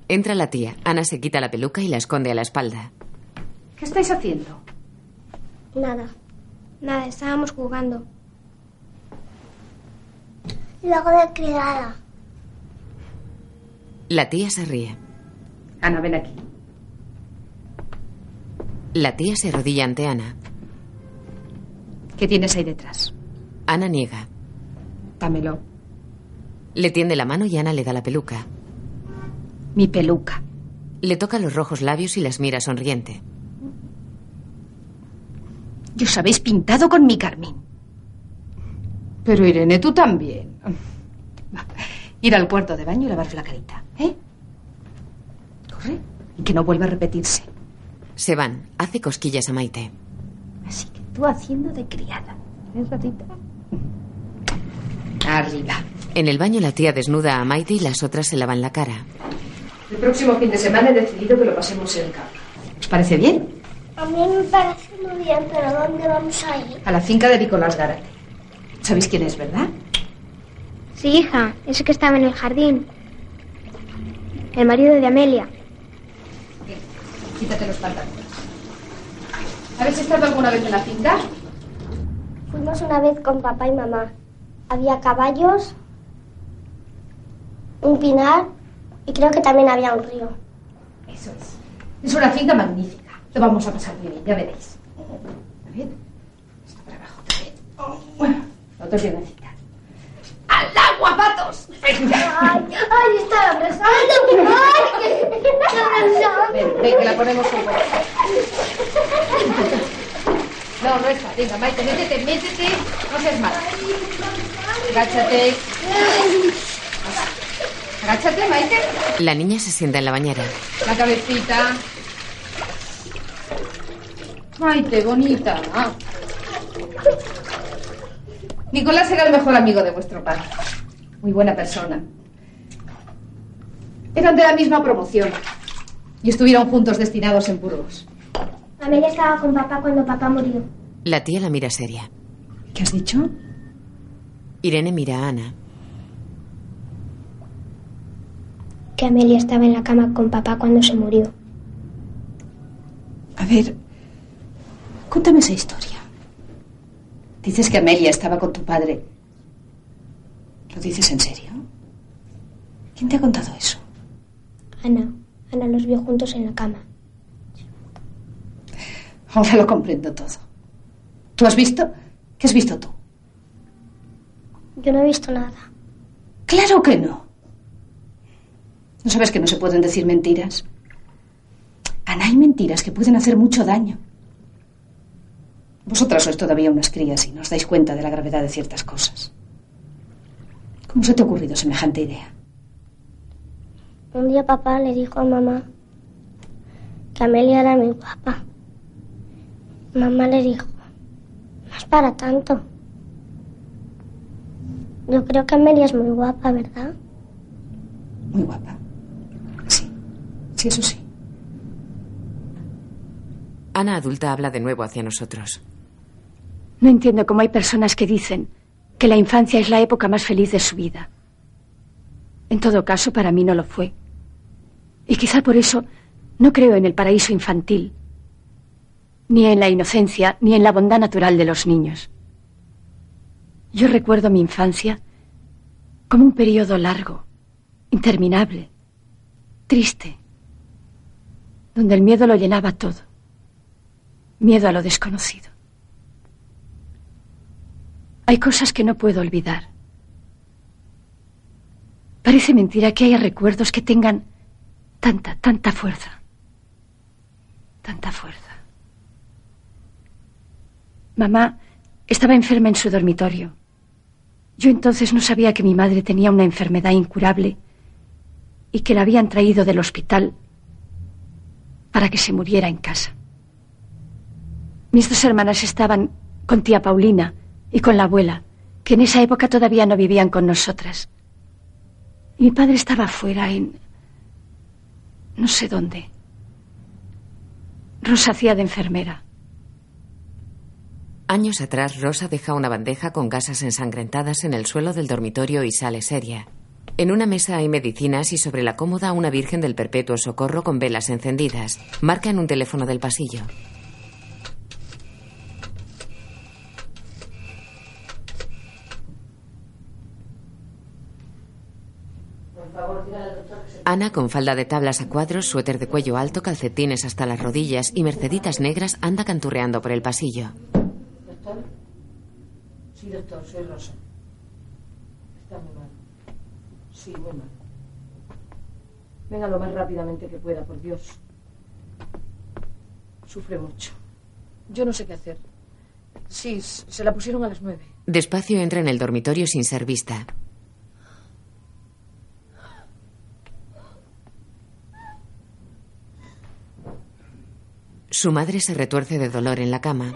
Entra la tía. Ana se quita la peluca y la esconde a la espalda. ¿Qué estáis haciendo? Nada. Nada, estábamos jugando. Luego de criada. La tía se ríe. Ana, ven aquí. La tía se arrodilla ante Ana. ¿Qué tienes ahí detrás? Ana niega. Dámelo. Le tiende la mano y Ana le da la peluca. Mi peluca. Le toca los rojos labios y las mira sonriente. Y os habéis pintado con mi Carmín. Pero Irene, tú también. Ir al cuarto de baño y lavarse la carita, ¿eh? Corre. Y que no vuelva a repetirse. Se van. Hace cosquillas a Maite. Así que tú haciendo de criada. ¿Ves, ratita? Arriba. En el baño la tía desnuda a Maite y las otras se lavan la cara. El próximo fin de semana he decidido que lo pasemos en el campo. ¿Os parece bien? A mí me parece muy bien, pero ¿dónde vamos a ir? A la finca de Nicolás Gárate. ¿Sabéis quién es, verdad? Sí, hija. Ese que estaba en el jardín. El marido de Amelia. Bien, quítate los pantalones. ¿Habéis estado alguna vez en la finca? Fuimos una vez con papá y mamá. Había caballos, un pinar y creo que también había un río. Eso es. Es una finca magnífica. Lo vamos a pasar muy bien, ya veréis. Ver. Está para abajo también. Oh, bueno, la otra piernecita. ¡Al agua, patos! Venga. ¡Ay, ay, está abrazando! ¡Ay, está abrazando! Ven, ven, que la ponemos un poco. No, no está. Venga, Maite, métete, métete. No seas mala. Agáchate. Agáchate, Maite. La niña se sienta en la bañera. La cabecita. Maite, bonita. Nicolás era el mejor amigo de vuestro padre. Muy buena persona. Eran de la misma promoción. Y estuvieron juntos destinados en Burgos. Amelia estaba con papá cuando papá murió. La tía la mira seria. ¿Qué has dicho? Irene mira a Ana. Que Amelia estaba en la cama con papá cuando se murió. A ver, cuéntame esa historia. Dices que Amelia estaba con tu padre. ¿Lo dices en serio? ¿Quién te ha contado eso? Ana. Ana los vio juntos en la cama. Ahora lo comprendo todo. ¿Tú has visto? ¿Qué has visto tú? Yo no he visto nada. Claro que no. ¿No sabes que no se pueden decir mentiras? Ana, hay mentiras que pueden hacer mucho daño. Vosotras sois todavía unas crías y no os dais cuenta de la gravedad de ciertas cosas. ¿Cómo se te ha ocurrido semejante idea? Un día papá le dijo a mamá que Amelia era muy guapa. Mamá le dijo, no es para tanto. Yo creo que Amelia es muy guapa, ¿verdad? Muy guapa. Sí, sí, eso sí. Ana adulta habla de nuevo hacia nosotros. No entiendo cómo hay personas que dicen que la infancia es la época más feliz de su vida. En todo caso, para mí no lo fue. Y quizá por eso no creo en el paraíso infantil, ni en la inocencia, ni en la bondad natural de los niños. Yo recuerdo mi infancia como un periodo largo, interminable, triste, donde el miedo lo llenaba todo. Miedo a lo desconocido. Hay cosas que no puedo olvidar. Parece mentira que haya recuerdos que tengan tanta, tanta fuerza. Tanta fuerza. Mamá estaba enferma en su dormitorio. Yo entonces no sabía que mi madre tenía una enfermedad incurable y que la habían traído del hospital para que se muriera en casa. Mis dos hermanas estaban con tía Paulina y con la abuela, que en esa época todavía no vivían con nosotras. Mi padre estaba afuera en... no sé dónde. Rosa hacía de enfermera. Años atrás, Rosa deja una bandeja con gasas ensangrentadas en el suelo del dormitorio y sale seria. En una mesa hay medicinas y sobre la cómoda una Virgen del Perpetuo Socorro con velas encendidas. Marca en un teléfono del pasillo. Ana, con falda de tablas a cuadros, suéter de cuello alto, calcetines hasta las rodillas y merceditas negras, anda canturreando por el pasillo. ¿Doctor? Sí, doctor, soy Rosa. Está muy mal. Sí, muy mal. Venga lo más rápidamente que pueda, por Dios. Sufre mucho. Yo no sé qué hacer. Sí, se la pusieron a las nueve. Despacio entra en el dormitorio sin ser vista. Su madre se retuerce de dolor en la cama.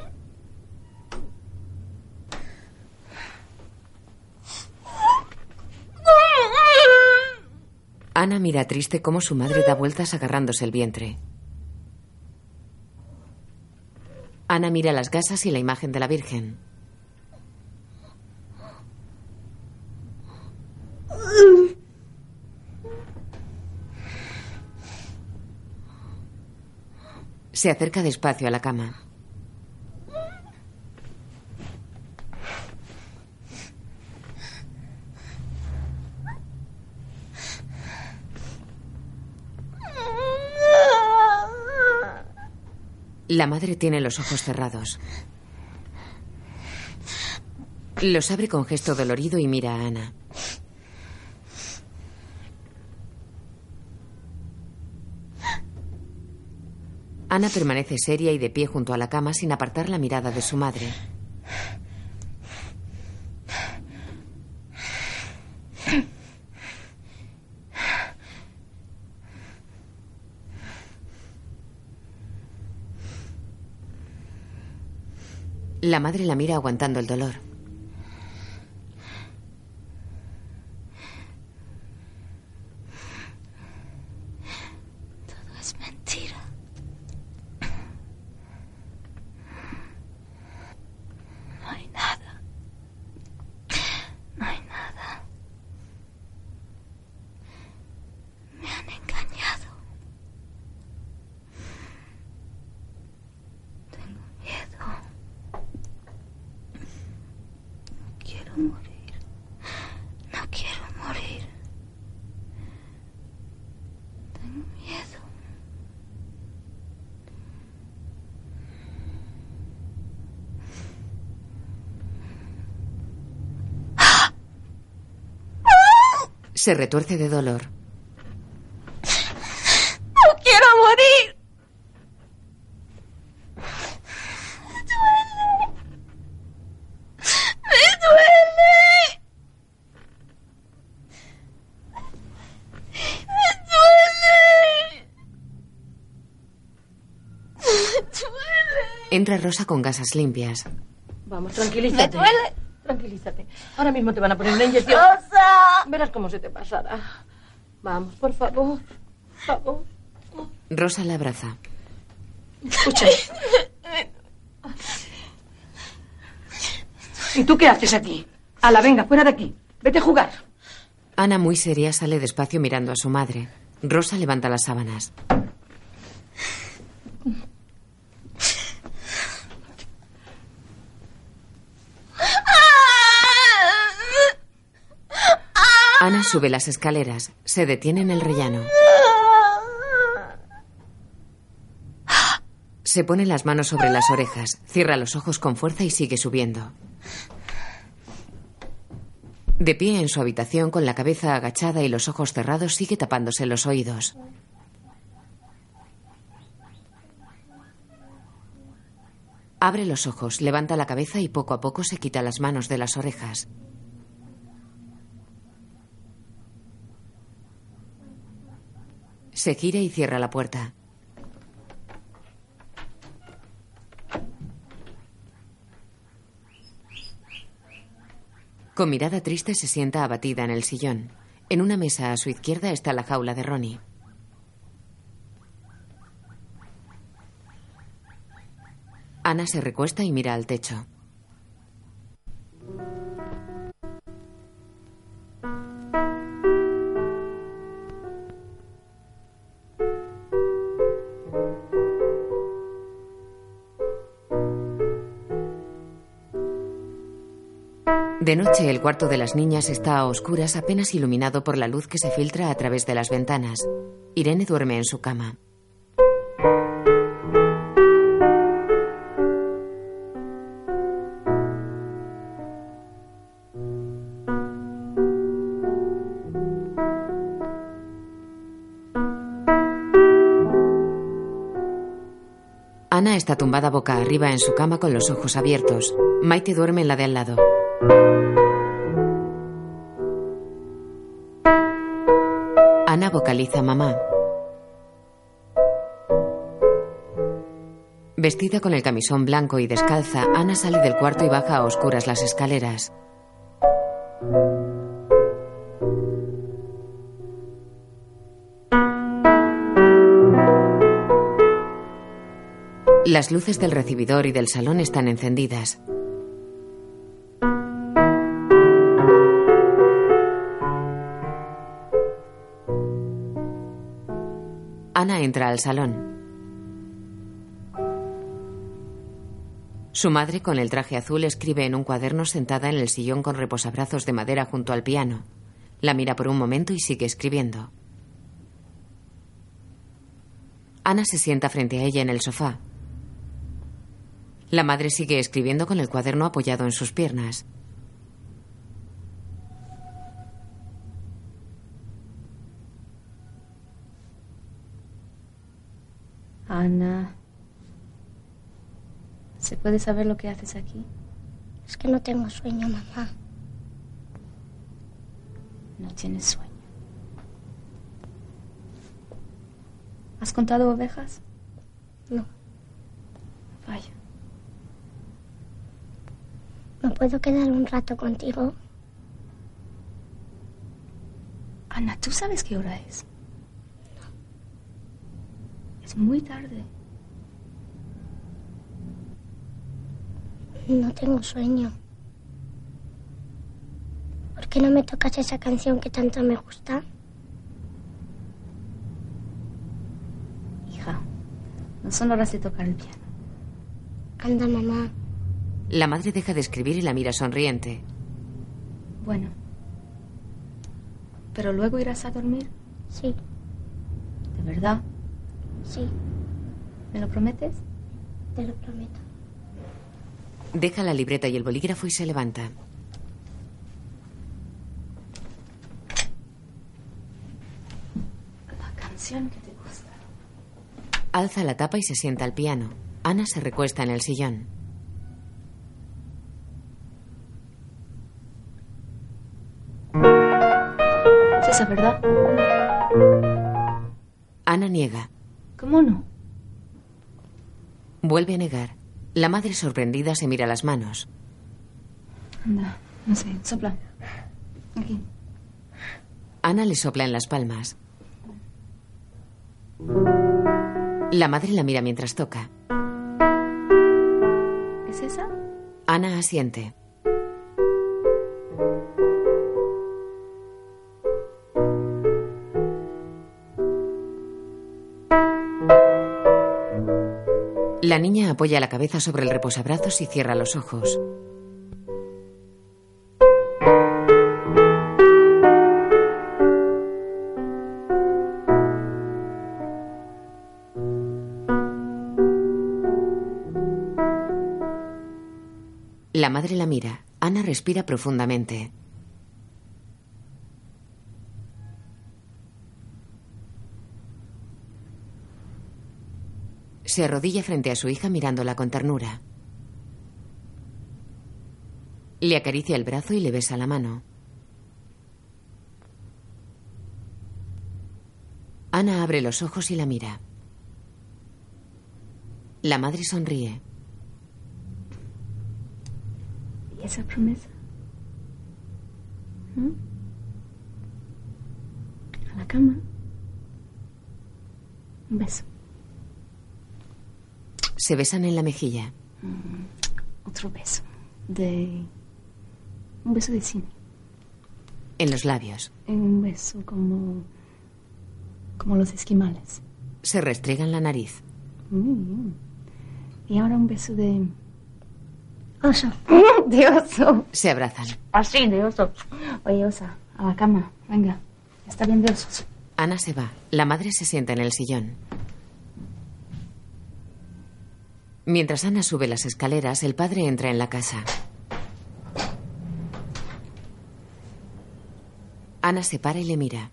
Ana mira triste cómo su madre da vueltas agarrándose el vientre. Ana mira las gasas y la imagen de la Virgen. Se acerca despacio a la cama. La madre tiene los ojos cerrados. Los abre con gesto dolorido y mira a Ana. Ana permanece seria y de pie junto a la cama sin apartar la mirada de su madre. La madre la mira aguantando el dolor. Todo es mentira. No hay nada. No hay nada. Me han engañado. Tengo miedo. No quiero morir. No quiero morir. Tengo miedo. Se retuerce de dolor. ¡No quiero morir! ¡Me duele! ¡Me duele! ¡Me duele! ¡Me duele! Entra Rosa con gasas limpias. Vamos, tranquilízate. Me duele. Tranquilízate. Ahora mismo te van a poner una inyección. Verás cómo se te pasará. Vamos, por favor. Por favor. Rosa la abraza. Escucha. ¿Y tú qué haces aquí? la venga, fuera de aquí. Vete a jugar. Ana, muy seria, sale despacio mirando a su madre. Rosa levanta las sábanas. Ana sube las escaleras. Se detiene en el rellano. Se pone las manos sobre las orejas, cierra los ojos con fuerza y sigue subiendo. De pie en su habitación, con la cabeza agachada y los ojos cerrados, sigue tapándose los oídos. Abre los ojos, levanta la cabeza y poco a poco se quita las manos de las orejas. Se gira y cierra la puerta. Con mirada triste se sienta abatida en el sillón. En una mesa a su izquierda está la jaula de Ronnie. Ana se recuesta y mira al techo. De noche el cuarto de las niñas está a oscuras apenas iluminado por la luz que se filtra a través de las ventanas. Irene duerme en su cama. Ana está tumbada boca arriba en su cama con los ojos abiertos. Maite duerme en la de al lado. Ana vocaliza mamá. Vestida con el camisón blanco y descalza, Ana sale del cuarto y baja a oscuras las escaleras. Las luces del recibidor y del salón están encendidas. Ana entra al salón. Su madre, con el traje azul, escribe en un cuaderno sentada en el sillón con reposabrazos de madera junto al piano. La mira por un momento y sigue escribiendo. Ana se sienta frente a ella en el sofá. La madre sigue escribiendo con el cuaderno apoyado en sus piernas. Ana. ¿Se puede saber lo que haces aquí? Es que no tengo sueño, mamá. No tienes sueño. ¿Has contado ovejas? No. Vaya. ¿Me puedo quedar un rato contigo? Ana, ¿tú sabes qué hora es? Es muy tarde. No tengo sueño. ¿Por qué no me tocas esa canción que tanto me gusta? Hija, no son horas de tocar el piano. Anda, mamá. La madre deja de escribir y la mira sonriente. Bueno. ¿Pero luego irás a dormir? Sí. Sí, ¿Me lo prometes? te lo prometo. Deja la libreta y el bolígrafo y se levanta. La canción que te gusta. Alza la tapa y se sienta al piano. Ana se recuesta en el sillón. ¿Es esa verdad? Ana niega. ¿Cómo no? Vuelve a negar. La madre sorprendida se mira las manos. Anda, no sé, sopla. Aquí. Ana le sopla en las palmas. La madre la mira mientras toca. ¿Es esa? Ana asiente. La niña apoya la cabeza sobre el reposabrazos y cierra los ojos. La madre la mira. Ana respira profundamente. Se arrodilla frente a su hija mirándola con ternura. Le acaricia el brazo y le besa la mano. Ana abre los ojos y la mira. La madre sonríe. ¿Y esa promesa? ¿Mm? A la cama. Un beso. Se besan en la mejilla. Mm, Otro beso. De. Un beso de cine. En los labios. Un beso como. como los esquimales. Se restregan la nariz. Y ahora un beso de. Oso. de oso. Se abrazan. Así, de oso. Oye, osa, a la cama. Venga. Está bien de osos. Ana se va. La madre se sienta en el sillón. Mientras Ana sube las escaleras, el padre entra en la casa. Ana se para y le mira.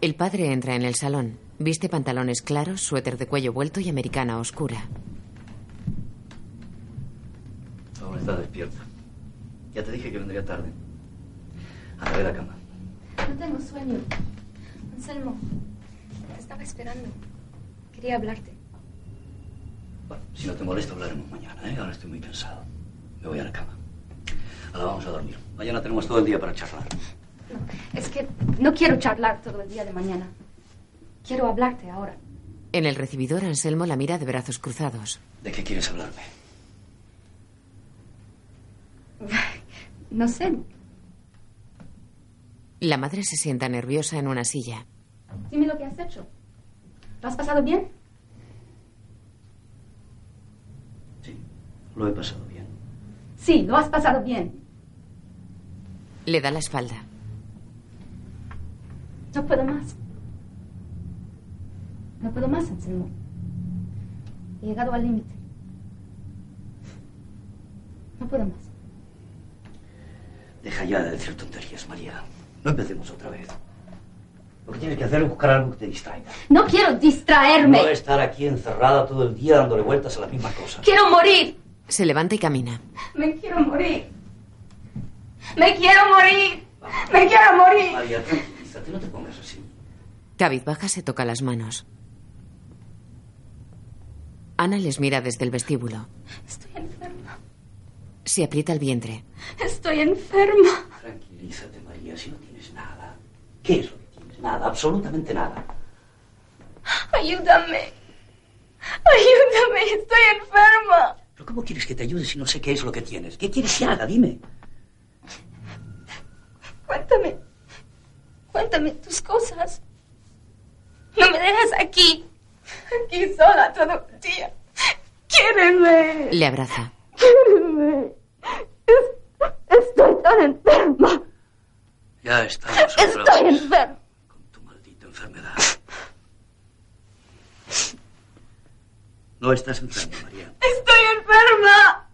El padre entra en el salón. Viste pantalones claros, suéter de cuello vuelto y americana oscura. Aún está despierta. Ya te dije que vendría tarde. A ver la cama. No tengo sueño. Anselmo, estaba esperando. Quería hablarte. Bueno, si no te molesta hablaremos mañana, ¿eh? Ahora estoy muy cansado. Me voy a la cama. Ahora vamos a dormir. Mañana tenemos todo el día para charlar. Es que no quiero charlar todo el día de mañana. Quiero hablarte ahora. En el recibidor, Anselmo la mira de brazos cruzados. ¿De qué quieres hablarme? No sé. La madre se sienta nerviosa en una silla. Dime lo que has hecho. ¿Lo has pasado bien? Lo he pasado bien. Sí, lo has pasado bien. Le da la espalda. No puedo más. No puedo más, Anselmo. He llegado al límite. No puedo más. Deja ya de decir tonterías, María. No empecemos otra vez. Lo que tienes que hacer es buscar algo que te distraiga. No quiero distraerme. No estar aquí encerrada todo el día dándole vueltas a las mismas cosas. Quiero morir. Se levanta y camina. Me quiero morir. Me quiero morir. Me quiero morir. María, tranquilízate, no te pongas así. Cabizbaja se toca las manos. Ana les mira desde el vestíbulo. Estoy enferma. Se aprieta el vientre. Estoy enferma. Tranquilízate, María, si no tienes nada. ¿Qué es lo? Nada, absolutamente nada. Ayúdame. Ayúdame. Estoy enferma. ¿Pero cómo quieres que te ayude si no sé qué es lo que tienes? ¿Qué quieres que haga? Dime. Cuéntame. Cuéntame tus cosas. No me dejes aquí. Aquí sola todo el día. Quiéreme. Le abraza. Quiéreme. Es- Estoy tan enferma. Ya estamos Estoy enferma. Enfermedad. No estás enferma, María. Estoy enferma.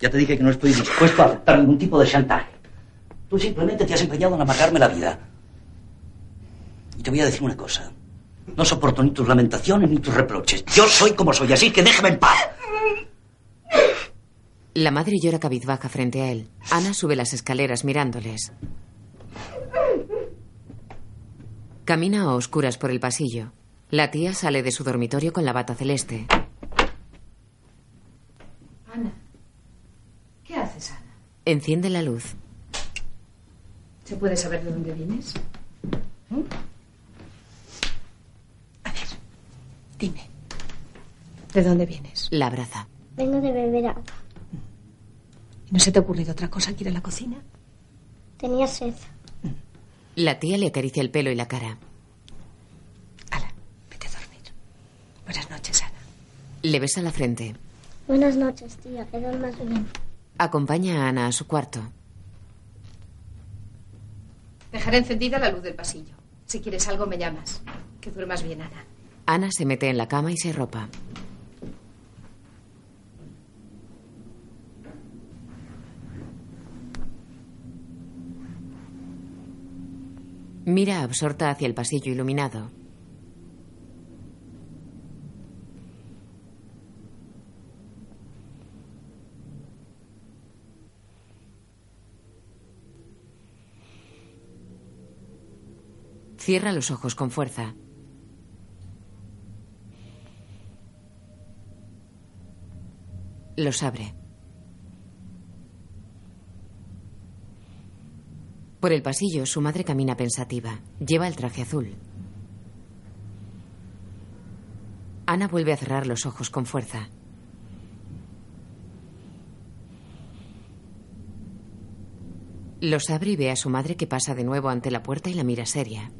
Ya te dije que no estoy dispuesto a aceptar ningún tipo de chantaje. Tú simplemente te has empeñado en amargarme la vida. Y te voy a decir una cosa. No soporto ni tus lamentaciones ni tus reproches. Yo soy como soy, así que déjame en paz. La madre llora cabizbaja frente a él. Ana sube las escaleras mirándoles. Camina a oscuras por el pasillo. La tía sale de su dormitorio con la bata celeste. Ana. ¿Qué haces, Ana? Enciende la luz. ¿Se puede saber de dónde vienes? ¿Mm? A ver, dime. ¿De dónde vienes? La abraza. Vengo de beber agua. ¿No se te ha ocurrido otra cosa que ir a la cocina? Tenía sed. La tía le acaricia el pelo y la cara. Vete a dormir. Buenas noches, Ana. Le besa la frente. Buenas noches, tía. Que duermas bien. Acompaña a Ana a su cuarto. Dejaré encendida la luz del pasillo. Si quieres algo, me llamas. Que duermas bien, Ana. Ana se mete en la cama y se ropa. Mira absorta hacia el pasillo iluminado. Cierra los ojos con fuerza. Los abre. Por el pasillo, su madre camina pensativa. Lleva el traje azul. Ana vuelve a cerrar los ojos con fuerza. Los abre y ve a su madre que pasa de nuevo ante la puerta y la mira seria.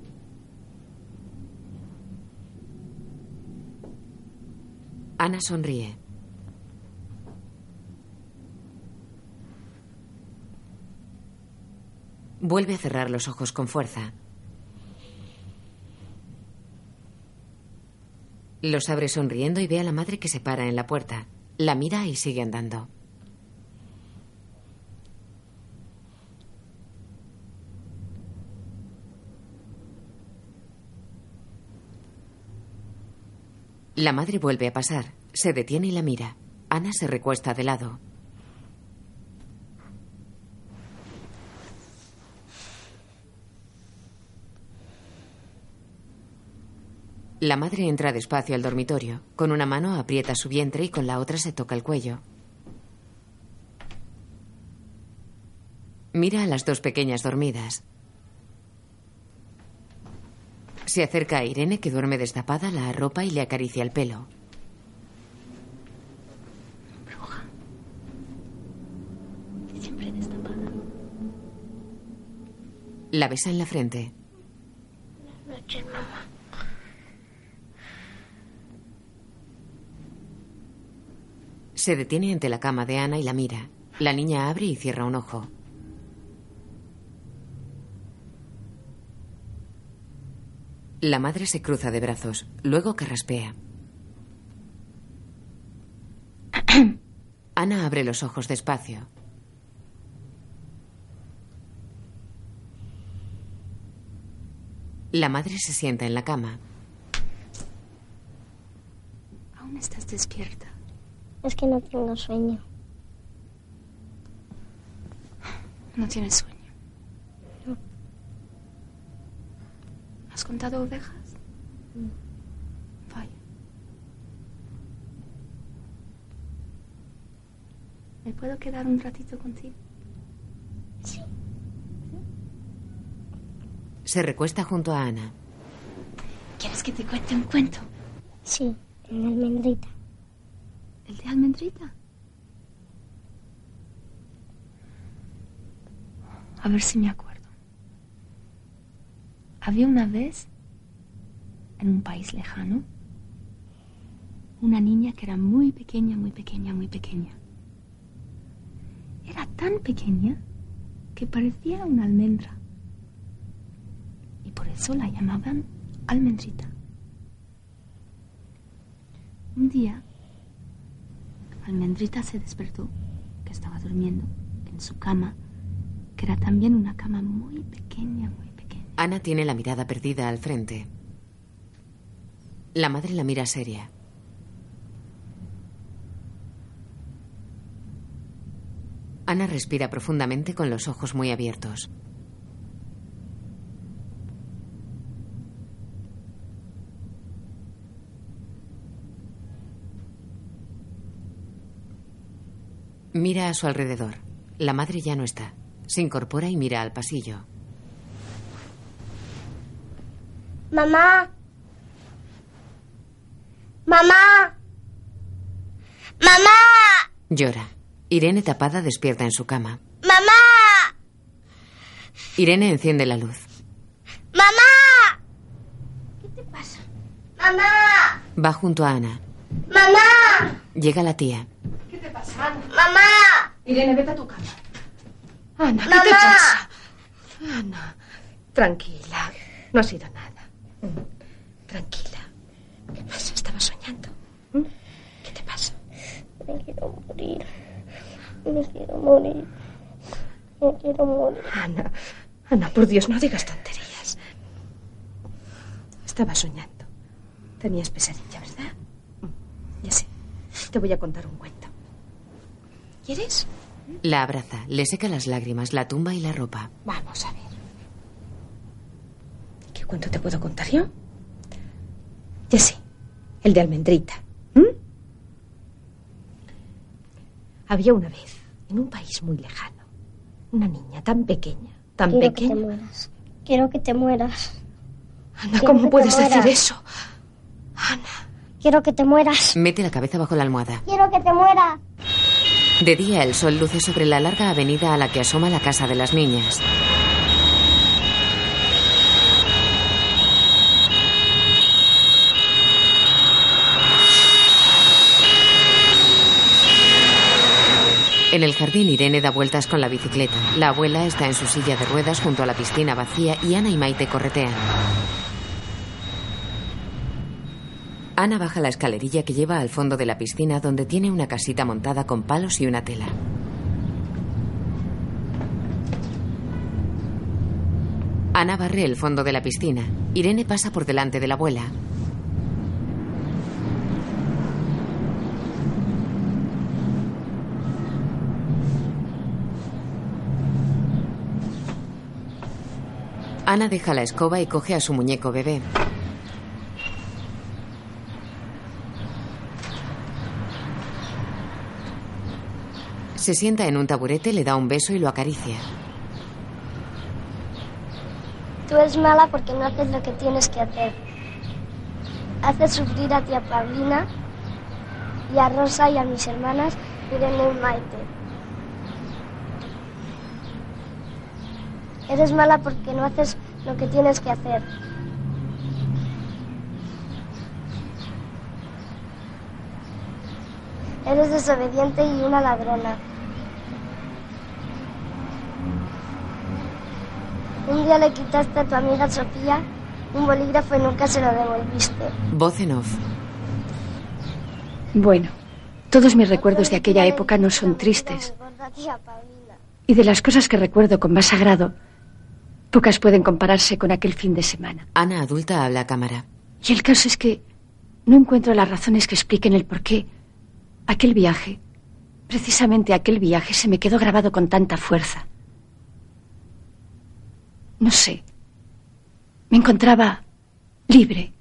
Ana sonríe. Vuelve a cerrar los ojos con fuerza. Los abre sonriendo y ve a la madre que se para en la puerta. La mira y sigue andando. La madre vuelve a pasar. Se detiene y la mira. Ana se recuesta de lado. La madre entra despacio al dormitorio. Con una mano aprieta su vientre y con la otra se toca el cuello. Mira a las dos pequeñas dormidas. Se acerca a Irene, que duerme destapada, la arropa y le acaricia el pelo. Bruja. Siempre destapada. La besa en la frente. Buenas noches, mamá. Se detiene ante la cama de Ana y la mira. La niña abre y cierra un ojo. La madre se cruza de brazos, luego carraspea. Ana abre los ojos despacio. La madre se sienta en la cama. Aún estás despierta. Es que no tengo sueño. No tienes sueño. No. ¿Has contado ovejas? Vaya. ¿Me puedo quedar un ratito contigo? Sí. Se recuesta junto a Ana. ¿Quieres que te cuente un cuento? Sí, en almendrita. ¿El de almendrita? A ver si me acuerdo. Había una vez, en un país lejano, una niña que era muy pequeña, muy pequeña, muy pequeña. Era tan pequeña que parecía una almendra. Y por eso la llamaban almendrita. Un día, Almendrita se despertó, que estaba durmiendo en su cama, que era también una cama muy pequeña, muy pequeña. Ana tiene la mirada perdida al frente. La madre la mira seria. Ana respira profundamente con los ojos muy abiertos. Mira a su alrededor. La madre ya no está. Se incorpora y mira al pasillo. Mamá. Mamá. Mamá. Llora. Irene tapada despierta en su cama. Mamá. Irene enciende la luz. Mamá. ¿Qué te pasa? Mamá. Va junto a Ana. Mamá. Llega la tía. ¿Qué pasa, Ana? Mamá. Irene, vete a tu cama. Ana, ¿qué Mamá. te pasa? Ana, tranquila. No ha sido nada. Mm, Tranquila. ¿Qué pasa? Estaba soñando. ¿Mm? ¿Qué te pasa? Me quiero morir. Me quiero morir. Me quiero morir. Ana, Ana, por Dios, no digas tonterías. Estaba soñando. Tenías pesadilla, ¿verdad? Mm, Ya sé. Te voy a contar un cuento. ¿Quieres? La abraza, le seca las lágrimas, la tumba y la ropa. Vamos a ver. ¿Qué cuento te puedo contar yo? Ya sé, el de almendrita. ¿Mm? Había una vez, en un país muy lejano, una niña tan pequeña, tan Quiero que te pequeña. mueras. Quiero que te mueras. Ana, Quiero ¿cómo puedes decir eso? Quiero que te mueras. Mete la cabeza bajo la almohada. Quiero que te mueras. De día el sol luce sobre la larga avenida a la que asoma la casa de las niñas. En el jardín Irene da vueltas con la bicicleta. La abuela está en su silla de ruedas junto a la piscina vacía y Ana y Maite corretean. Ana baja la escalerilla que lleva al fondo de la piscina donde tiene una casita montada con palos y una tela. Ana barre el fondo de la piscina. Irene pasa por delante de la abuela. Ana deja la escoba y coge a su muñeco bebé. Se sienta en un taburete, le da un beso y lo acaricia. Tú eres mala porque no haces lo que tienes que hacer. Haces sufrir a tía Paulina y a Rosa y a mis hermanas Irene y Maite. Eres mala porque no haces lo que tienes que hacer. Eres desobediente y una ladrona. Un día le quitaste a tu amiga Sofía un bolígrafo y nunca se lo devolviste. Voz en off. Bueno, todos mis recuerdos de aquella época no son tristes. Y de las cosas que recuerdo con más agrado, pocas pueden compararse con aquel fin de semana. Ana adulta habla a cámara. Y el caso es que no encuentro las razones que expliquen el por qué aquel viaje, precisamente aquel viaje, se me quedó grabado con tanta fuerza. No sé. Me encontraba libre,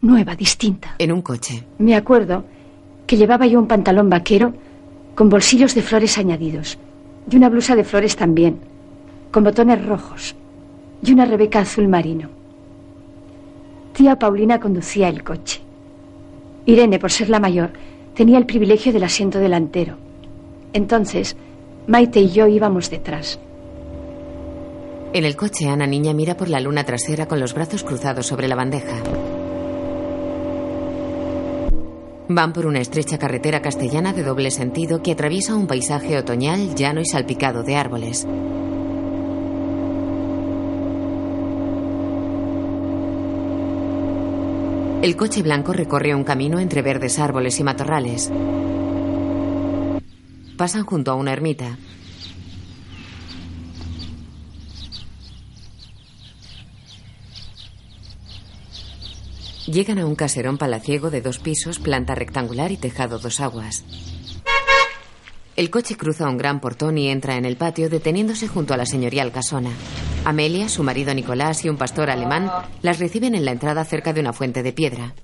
nueva, distinta. En un coche. Me acuerdo que llevaba yo un pantalón vaquero con bolsillos de flores añadidos y una blusa de flores también, con botones rojos y una rebeca azul marino. Tía Paulina conducía el coche. Irene, por ser la mayor, tenía el privilegio del asiento delantero. Entonces, Maite y yo íbamos detrás. En el coche, Ana niña mira por la luna trasera con los brazos cruzados sobre la bandeja. Van por una estrecha carretera castellana de doble sentido que atraviesa un paisaje otoñal llano y salpicado de árboles. El coche blanco recorre un camino entre verdes árboles y matorrales. Pasan junto a una ermita. Llegan a un caserón palaciego de dos pisos, planta rectangular y tejado dos aguas. El coche cruza un gran portón y entra en el patio deteniéndose junto a la señorial casona. Amelia, su marido Nicolás y un pastor alemán las reciben en la entrada cerca de una fuente de piedra.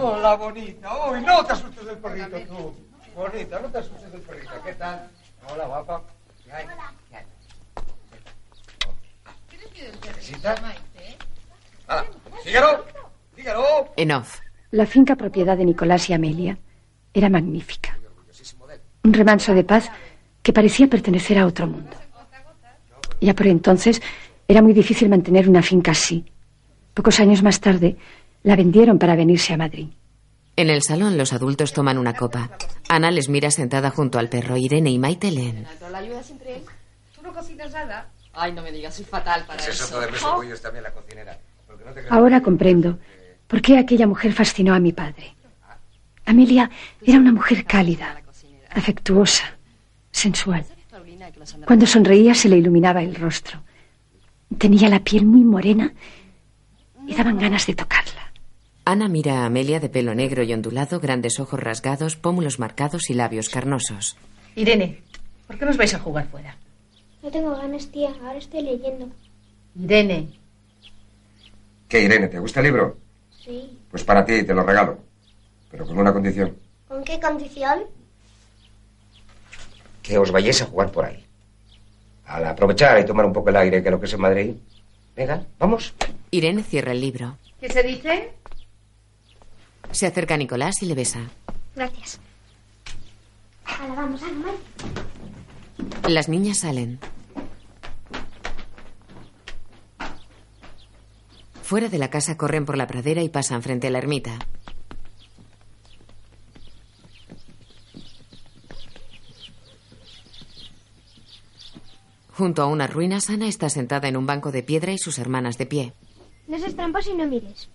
Hola, bonita. No te asustes del perrito, tú. Bonita, no te asustes del perrito. ¿Qué tal? Hola, guapa. ¿Qué hay? ¿Qué hay? ¿Necesitas? Ah, Fígaro, Fígaro. En off. La finca propiedad de Nicolás y Amelia era magnífica. Un remanso de paz que parecía pertenecer a otro mundo. Ya por entonces era muy difícil mantener una finca así. Pocos años más tarde la vendieron para venirse a Madrid. En el salón los adultos toman una copa. Ana les mira sentada junto al perro. Irene y Maite leen. ¿La ayuda siempre él? ¿Tú no cocinas nada? Ay, no me digas, soy fatal para Ese eso. también la cocinera. Porque no te creas- Ahora comprendo por qué aquella mujer fascinó a mi padre. Amelia era una mujer cálida, afectuosa, sensual. Cuando sonreía se le iluminaba el rostro. Tenía la piel muy morena y daban ganas de tocarla. Ana mira a Amelia de pelo negro y ondulado, grandes ojos rasgados, pómulos marcados y labios carnosos. Irene, ¿por qué nos vais a jugar fuera? No tengo ganas, tía. Ahora estoy leyendo. Irene. ¿Qué, Irene? ¿Te gusta el libro? Sí. Pues para ti, te lo regalo. Pero con una condición. ¿Con qué condición? Que os vayáis a jugar por ahí. Al aprovechar y tomar un poco el aire, que lo que es en Madrid. Venga, vamos. Irene cierra el libro. ¿Qué se dice? Se acerca a Nicolás y le besa. Gracias. Ahora vamos, Ana, Maite. Las niñas salen. Fuera de la casa corren por la pradera y pasan frente a la ermita. Junto a unas ruinas, Ana está sentada en un banco de piedra y sus hermanas de pie. No seas tramposo y no mires.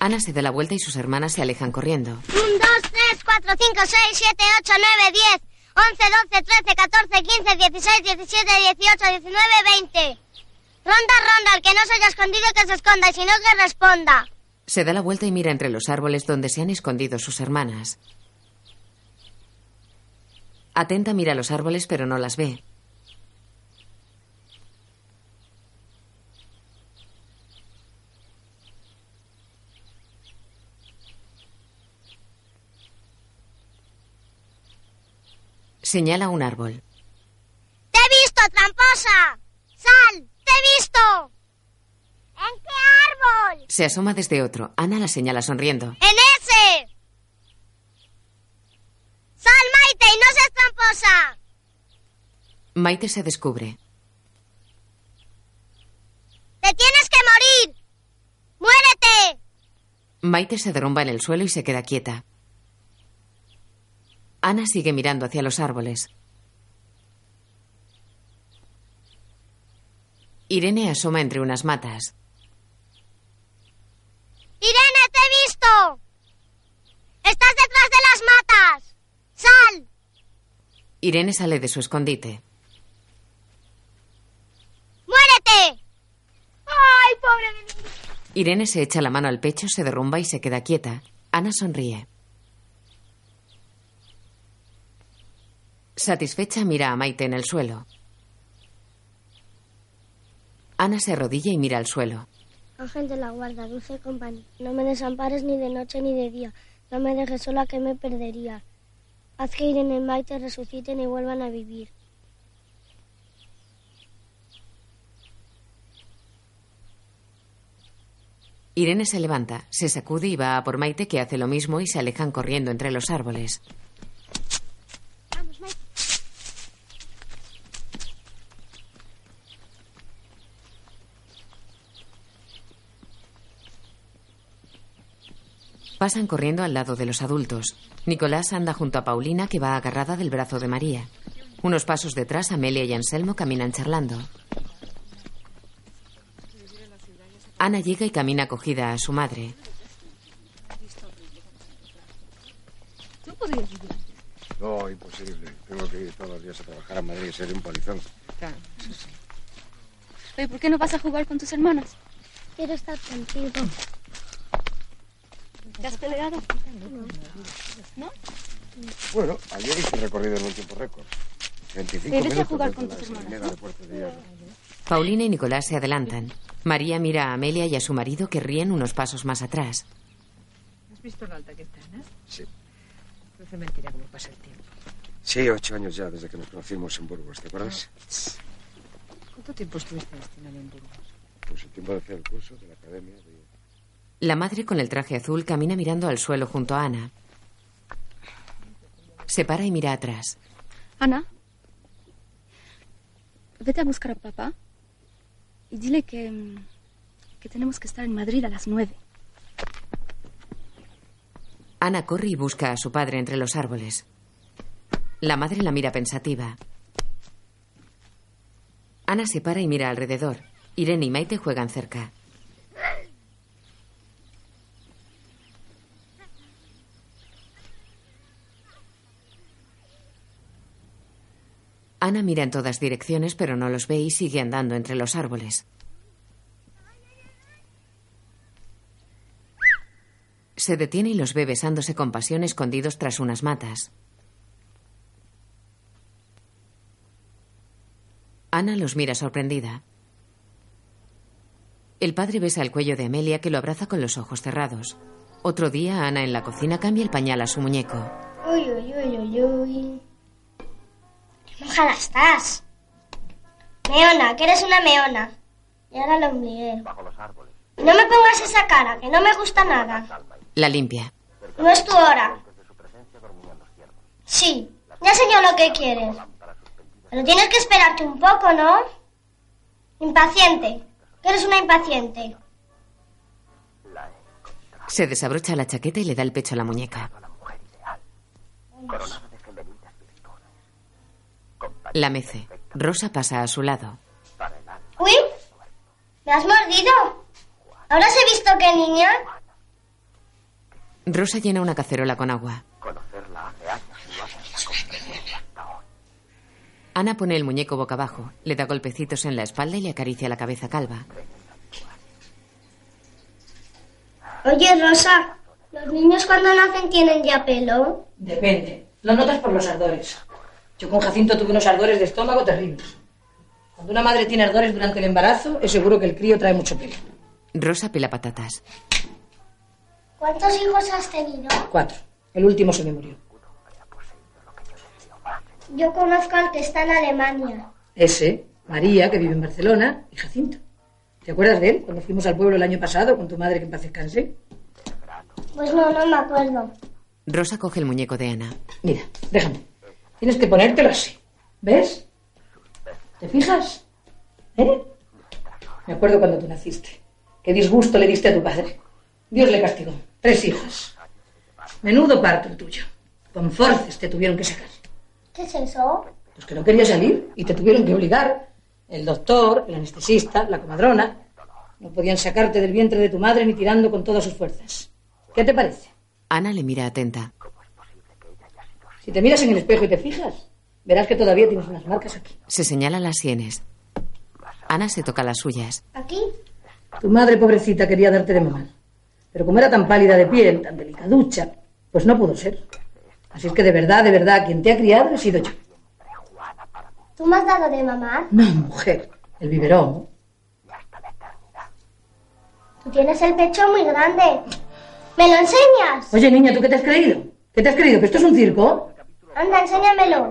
Ana se da la vuelta y sus hermanas se alejan corriendo. 1, 2, 3, 4, 5, 6, 7, 8, 9, 10, 11, 12, 13, 14, 15, 16, 17, 18, 19, 20. Ronda, ronda, el que no se haya escondido que se esconda y si no que responda. Se da la vuelta y mira entre los árboles donde se han escondido sus hermanas. Atenta mira los árboles pero no las ve. Señala un árbol. ¡Te he visto, tramposa! ¡Sal! ¡Te he visto! ¿En qué árbol? Se asoma desde otro. Ana la señala sonriendo. ¡En ese! ¡Sal, Maite, y no seas tramposa! Maite se descubre. ¡Te tienes que morir! ¡Muérete! Maite se derrumba en el suelo y se queda quieta. Ana sigue mirando hacia los árboles. Irene asoma entre unas matas. ¡Irene, te he visto! ¡Estás detrás de las matas! ¡Sal! Irene sale de su escondite. ¡Muérete! ¡Ay, pobre de mí! Irene se echa la mano al pecho, se derrumba y se queda quieta. Ana sonríe. Satisfecha mira a Maite en el suelo. Ana se arrodilla y mira al suelo. Ángel de la guarda, dulce compañía. No me desampares ni de noche ni de día. No me dejes sola que me perdería. Haz que Irene y Maite resuciten y vuelvan a vivir. Irene se levanta, se sacude y va a por Maite que hace lo mismo y se alejan corriendo entre los árboles. Pasan corriendo al lado de los adultos. Nicolás anda junto a Paulina que va agarrada del brazo de María. Unos pasos detrás, Amelia y Anselmo caminan charlando. Ana llega y camina cogida a su madre. ¿Tú podrías vivir? No, imposible. Tengo que ir todos los días a trabajar a Madrid y ser un polizón. Claro, eso sí. Oye, ¿por qué no vas a jugar con tus hermanas? Quiero estar contigo. ¿Te has peleado? ¿No? Bueno, ayer hice un recorrido en un tiempo récord. 25 Pero vete a jugar con la tus hermanas. Paulina y Nicolás se adelantan. María mira a Amelia y a su marido que ríen unos pasos más atrás. ¿Has visto lo alta que está, no? Sí. Parece mentira cómo pasa el tiempo. Sí, ocho años ya desde que nos conocimos en Burgos, ¿te acuerdas? ¿Cuánto tiempo estuviste destinado en Burgos? Pues el tiempo de hacer el curso de la academia. de- La madre con el traje azul camina mirando al suelo junto a Ana. Se para y mira atrás. Ana, vete a buscar a papá y dile que, mm, que tenemos que estar en Madrid a las nueve. Ana corre y busca a su padre entre los árboles. La madre la mira pensativa. Ana se para y mira alrededor. Irene y Maite juegan cerca. Ana mira en todas direcciones, pero no los ve y sigue andando entre los árboles. Se detiene y los ve besándose con pasión escondidos tras unas matas. Ana los mira sorprendida. El padre besa el cuello de Amelia que lo abraza con los ojos cerrados. Otro día, Ana en la cocina cambia el pañal a su muñeco. Uy, uy, uy, uy, uy. Mojada estás. Meona, que eres una meona. Y ahora lo obligué. No me pongas esa cara, que no me gusta nada. La limpia. No es tu hora. Sí, ya sé yo lo que quieres. Pero tienes que esperarte un poco, ¿no? Impaciente. Que eres una impaciente. Se desabrocha la chaqueta y le da el pecho a la muñeca. La mece. Rosa pasa a su lado. Uy, ¿me has mordido? ¿Ahora has visto qué niña? Rosa llena una cacerola con agua. Ana pone el muñeco boca abajo, le da golpecitos en la espalda y le acaricia la cabeza calva. Oye, Rosa, ¿los niños cuando nacen tienen ya pelo? Depende. Lo notas por los ardores. Yo con Jacinto tuve unos ardores de estómago terribles. Cuando una madre tiene ardores durante el embarazo, es seguro que el crío trae mucho pelo. Rosa pela patatas. ¿Cuántos hijos has tenido? Cuatro. El último se me murió. Yo conozco al que está en Alemania. Ese, María, que vive en Barcelona, y Jacinto. ¿Te acuerdas de él cuando fuimos al pueblo el año pasado con tu madre que en paz descanse? Pues no, no me acuerdo. Rosa coge el muñeco de Ana. Mira, déjame. Tienes que ponértelo así. ¿Ves? ¿Te fijas? ¿Eh? Me acuerdo cuando tú naciste. Qué disgusto le diste a tu padre. Dios le castigó. Tres hijas. Menudo parto el tuyo. Con forces te tuvieron que sacar. ¿Qué es eso? Pues que no quería salir y te tuvieron que obligar. El doctor, el anestesista, la comadrona. No podían sacarte del vientre de tu madre ni tirando con todas sus fuerzas. ¿Qué te parece? Ana le mira atenta. Si te miras en el espejo y te fijas, verás que todavía tienes unas marcas aquí. Se señala las sienes. Ana se toca las suyas. ¿Aquí? Tu madre, pobrecita, quería darte de mamá. Pero como era tan pálida de piel, tan delicaducha, pues no pudo ser. Así es que de verdad, de verdad, quien te ha criado he sido yo. ¿Tú me has dado de mamá? No, mujer. El biberón. Tú tienes el pecho muy grande. ¿Me lo enseñas? Oye, niña, ¿tú qué te has creído? ¿Qué te has creído? ¿Que esto es un circo? Anda, enséñamelo.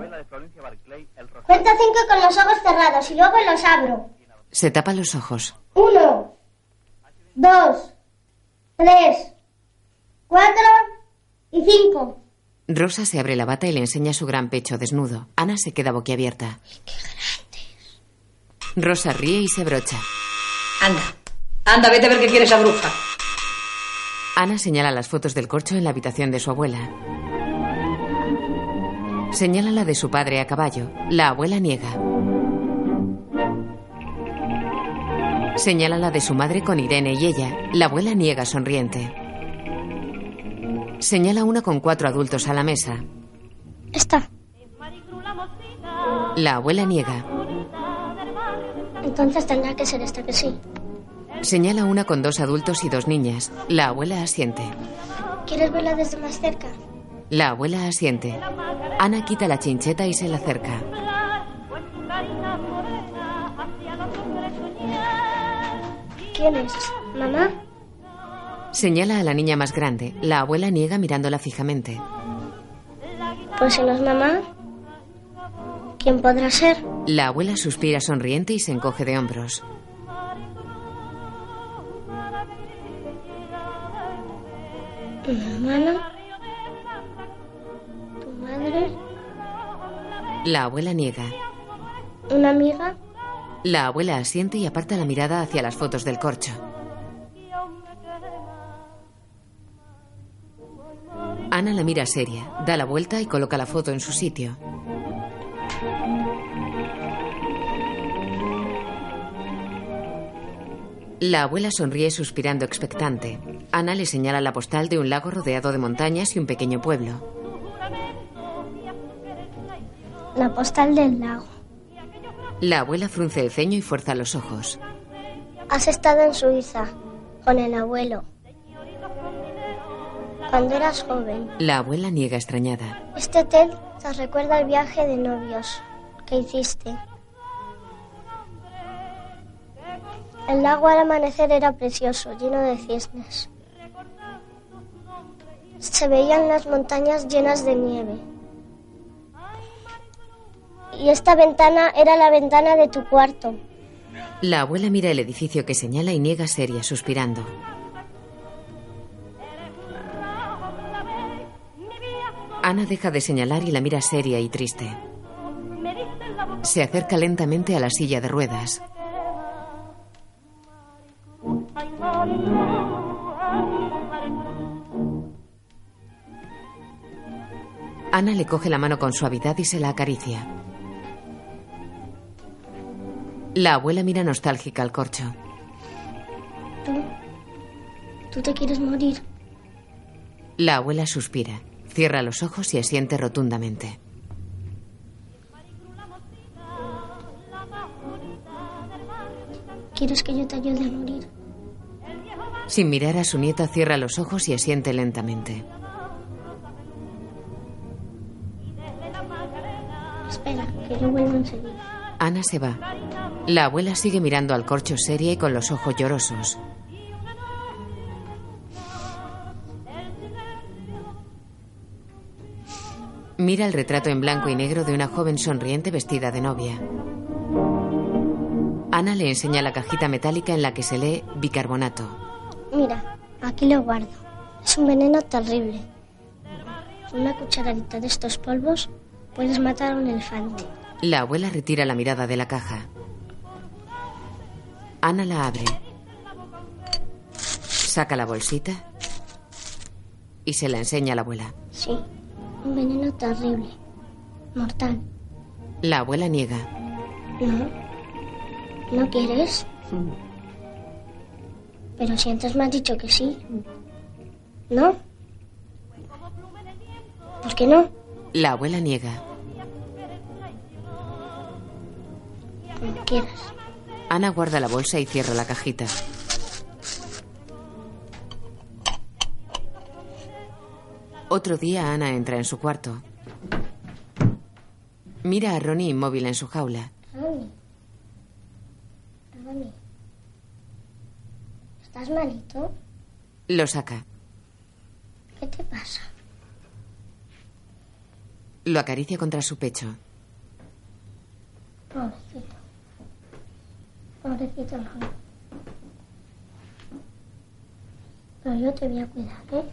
Cuenta cinco con los ojos cerrados y luego los abro. Se tapa los ojos. Uno, dos, tres, cuatro y cinco. Rosa se abre la bata y le enseña su gran pecho desnudo. Ana se queda boquiabierta. Rosa ríe y se brocha. Anda. Anda, vete a ver qué quiere esa bruja. Ana señala las fotos del corcho en la habitación de su abuela. Señala la de su padre a caballo. La abuela niega. Señala la de su madre con Irene y ella. La abuela niega sonriente. Señala una con cuatro adultos a la mesa. Esta. La abuela niega. Entonces tendrá que ser esta que sí. Señala una con dos adultos y dos niñas. La abuela asiente. ¿Quieres verla desde más cerca? La abuela asiente. Ana quita la chincheta y se la acerca. ¿Quién es? ¿Mamá? Señala a la niña más grande. La abuela niega mirándola fijamente. Pues si no es mamá, ¿quién podrá ser? La abuela suspira sonriente y se encoge de hombros. ¿Mi hermana? La abuela niega. ¿Una amiga? La abuela asiente y aparta la mirada hacia las fotos del corcho. Ana la mira seria, da la vuelta y coloca la foto en su sitio. La abuela sonríe suspirando expectante. Ana le señala la postal de un lago rodeado de montañas y un pequeño pueblo. La postal del lago. La abuela frunce el ceño y fuerza los ojos. Has estado en Suiza con el abuelo. Cuando eras joven. La abuela niega extrañada. Este hotel te recuerda el viaje de novios que hiciste. El lago al amanecer era precioso, lleno de cisnes. Se veían las montañas llenas de nieve. Y esta ventana era la ventana de tu cuarto. La abuela mira el edificio que señala y niega seria, suspirando. Ana deja de señalar y la mira seria y triste. Se acerca lentamente a la silla de ruedas. Ana le coge la mano con suavidad y se la acaricia. La abuela mira nostálgica al corcho. ¿Tú? ¿Tú te quieres morir? La abuela suspira, cierra los ojos y asiente rotundamente. ¿Quieres que yo te ayude a morir? Sin mirar a su nieta, cierra los ojos y asiente lentamente. Espera, que yo vuelvo enseguida. Ana se va. La abuela sigue mirando al corcho seria y con los ojos llorosos. Mira el retrato en blanco y negro de una joven sonriente vestida de novia. Ana le enseña la cajita metálica en la que se lee bicarbonato. Mira, aquí lo guardo. Es un veneno terrible. Una cucharadita de estos polvos puedes matar a un elefante. La abuela retira la mirada de la caja. Ana la abre. Saca la bolsita y se la enseña a la abuela. Sí, un veneno terrible. Mortal. La abuela niega. ¿No? ¿No quieres? Pero si antes me has dicho que sí. ¿No? ¿Por qué no? La abuela niega. Como quieras. Ana guarda la bolsa y cierra la cajita. Otro día Ana entra en su cuarto. Mira a Ronnie inmóvil en su jaula. Ronnie. Ronnie. ¿Estás malito? Lo saca. ¿Qué te pasa? Lo acaricia contra su pecho. Pobrecito. Pobrecito Ronnie. Pero yo te voy a cuidar, ¿eh?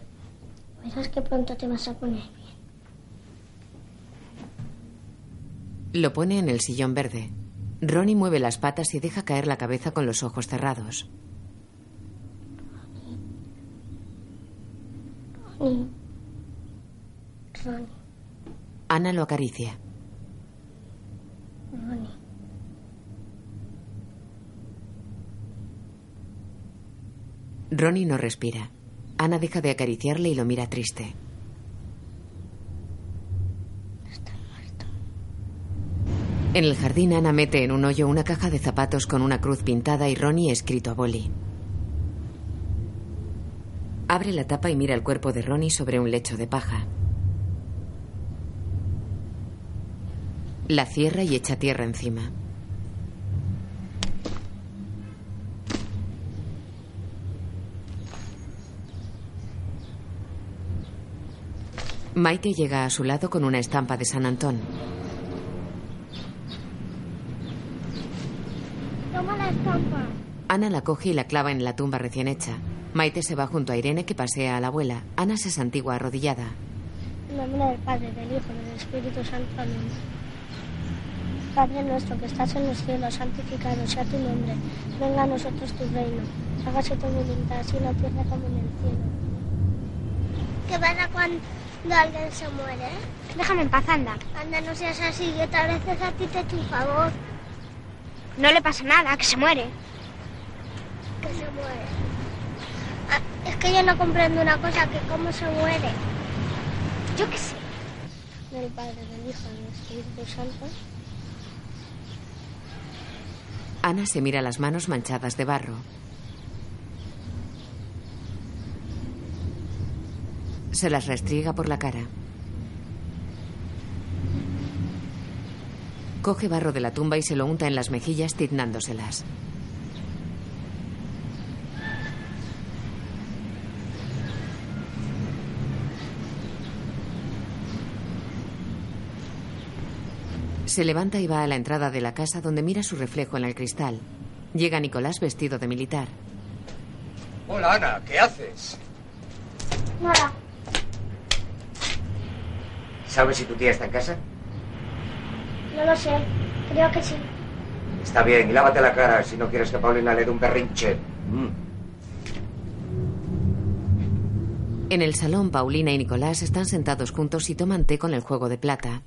Verás que pronto te vas a poner bien. Lo pone en el sillón verde. Ronnie mueve las patas y deja caer la cabeza con los ojos cerrados. Ronnie. Ronnie. Ana lo acaricia. Ronnie. Ronnie no respira. Ana deja de acariciarle y lo mira triste. En el jardín Ana mete en un hoyo una caja de zapatos con una cruz pintada y Ronnie escrito a boli. Abre la tapa y mira el cuerpo de Ronnie sobre un lecho de paja. La cierra y echa tierra encima. Maite llega a su lado con una estampa de San Antón. Toma la estampa. Ana la coge y la clava en la tumba recién hecha. Maite se va junto a Irene que pasea a la abuela. Ana se santigua arrodillada. En nombre del Padre, del Hijo y del Espíritu Santo. Amén. Padre nuestro que estás en los cielos, santificado sea tu nombre. Venga a nosotros tu reino. Hágase tu voluntad, así en la tierra como en el cielo. ¿Qué pasa cuando alguien se muere? Déjame en paz, anda. Anda, no seas así. Yo tal vez a ti te echo un favor. No le pasa nada, que se muere. Que se muere. Ah, es que yo no comprendo una cosa, que cómo se muere. Yo qué sé. Del Padre, del Hijo, del Espíritu Santo. Ana se mira las manos manchadas de barro. Se las restriega por la cara. Coge barro de la tumba y se lo unta en las mejillas tiznándoselas. Se levanta y va a la entrada de la casa donde mira su reflejo en el cristal. Llega Nicolás vestido de militar. Hola, Ana, ¿qué haces? Nada. ¿Sabes si tu tía está en casa? No lo sé. Creo que sí. Está bien, y lávate la cara si no quieres que Paulina le dé un berrinche. Mm. En el salón, Paulina y Nicolás están sentados juntos y toman té con el juego de plata.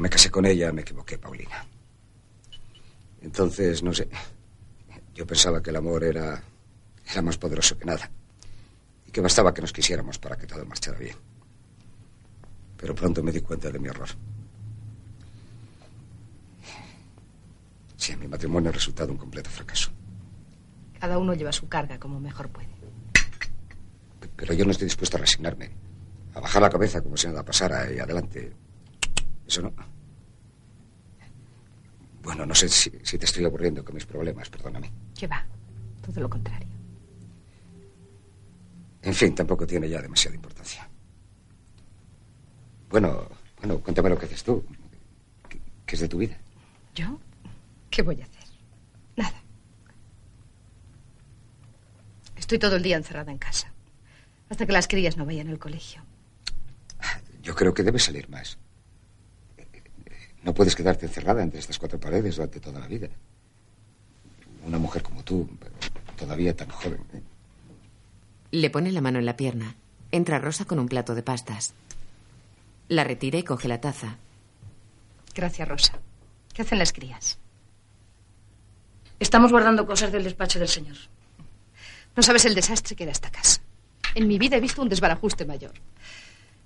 Cuando me casé con ella me equivoqué, Paulina. Entonces, no sé, yo pensaba que el amor era, era más poderoso que nada. Y que bastaba que nos quisiéramos para que todo marchara bien. Pero pronto me di cuenta de mi error. Sí, mi matrimonio ha resultado un completo fracaso. Cada uno lleva su carga como mejor puede. Pero yo no estoy dispuesto a resignarme. A bajar la cabeza como si nada pasara y adelante. Eso no. Bueno, no sé si, si te estoy aburriendo con mis problemas, perdóname. ¿Qué va? Todo lo contrario. En fin, tampoco tiene ya demasiada importancia. Bueno, bueno, cuéntame lo que haces tú. ¿Qué, qué es de tu vida? ¿Yo? ¿Qué voy a hacer? Nada. Estoy todo el día encerrada en casa. Hasta que las crías no vayan al colegio. Yo creo que debes salir más. No puedes quedarte encerrada entre estas cuatro paredes durante toda la vida. Una mujer como tú, pero todavía tan joven. ¿eh? Le pone la mano en la pierna. Entra Rosa con un plato de pastas. La retira y coge la taza. Gracias, Rosa. ¿Qué hacen las crías? Estamos guardando cosas del despacho del señor. No sabes el desastre que era esta casa. En mi vida he visto un desbarajuste mayor.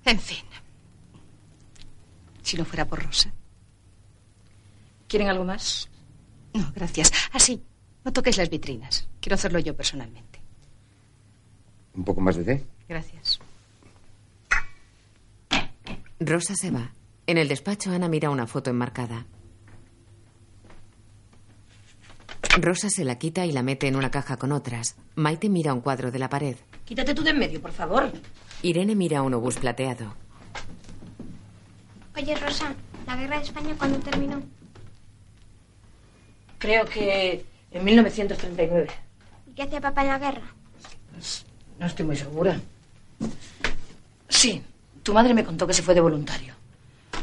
En fin. Si no fuera por Rosa. ¿Quieren algo más? No, gracias. Así, no toquéis las vitrinas. Quiero hacerlo yo personalmente. ¿Un poco más de té? Gracias. Rosa se va. En el despacho, Ana mira una foto enmarcada. Rosa se la quita y la mete en una caja con otras. Maite mira un cuadro de la pared. Quítate tú de en medio, por favor. Irene mira un obús plateado. Oye, Rosa, ¿la guerra de España cuándo terminó? Creo que en 1939. ¿Y qué hacía papá en la guerra? No estoy muy segura. Sí, tu madre me contó que se fue de voluntario.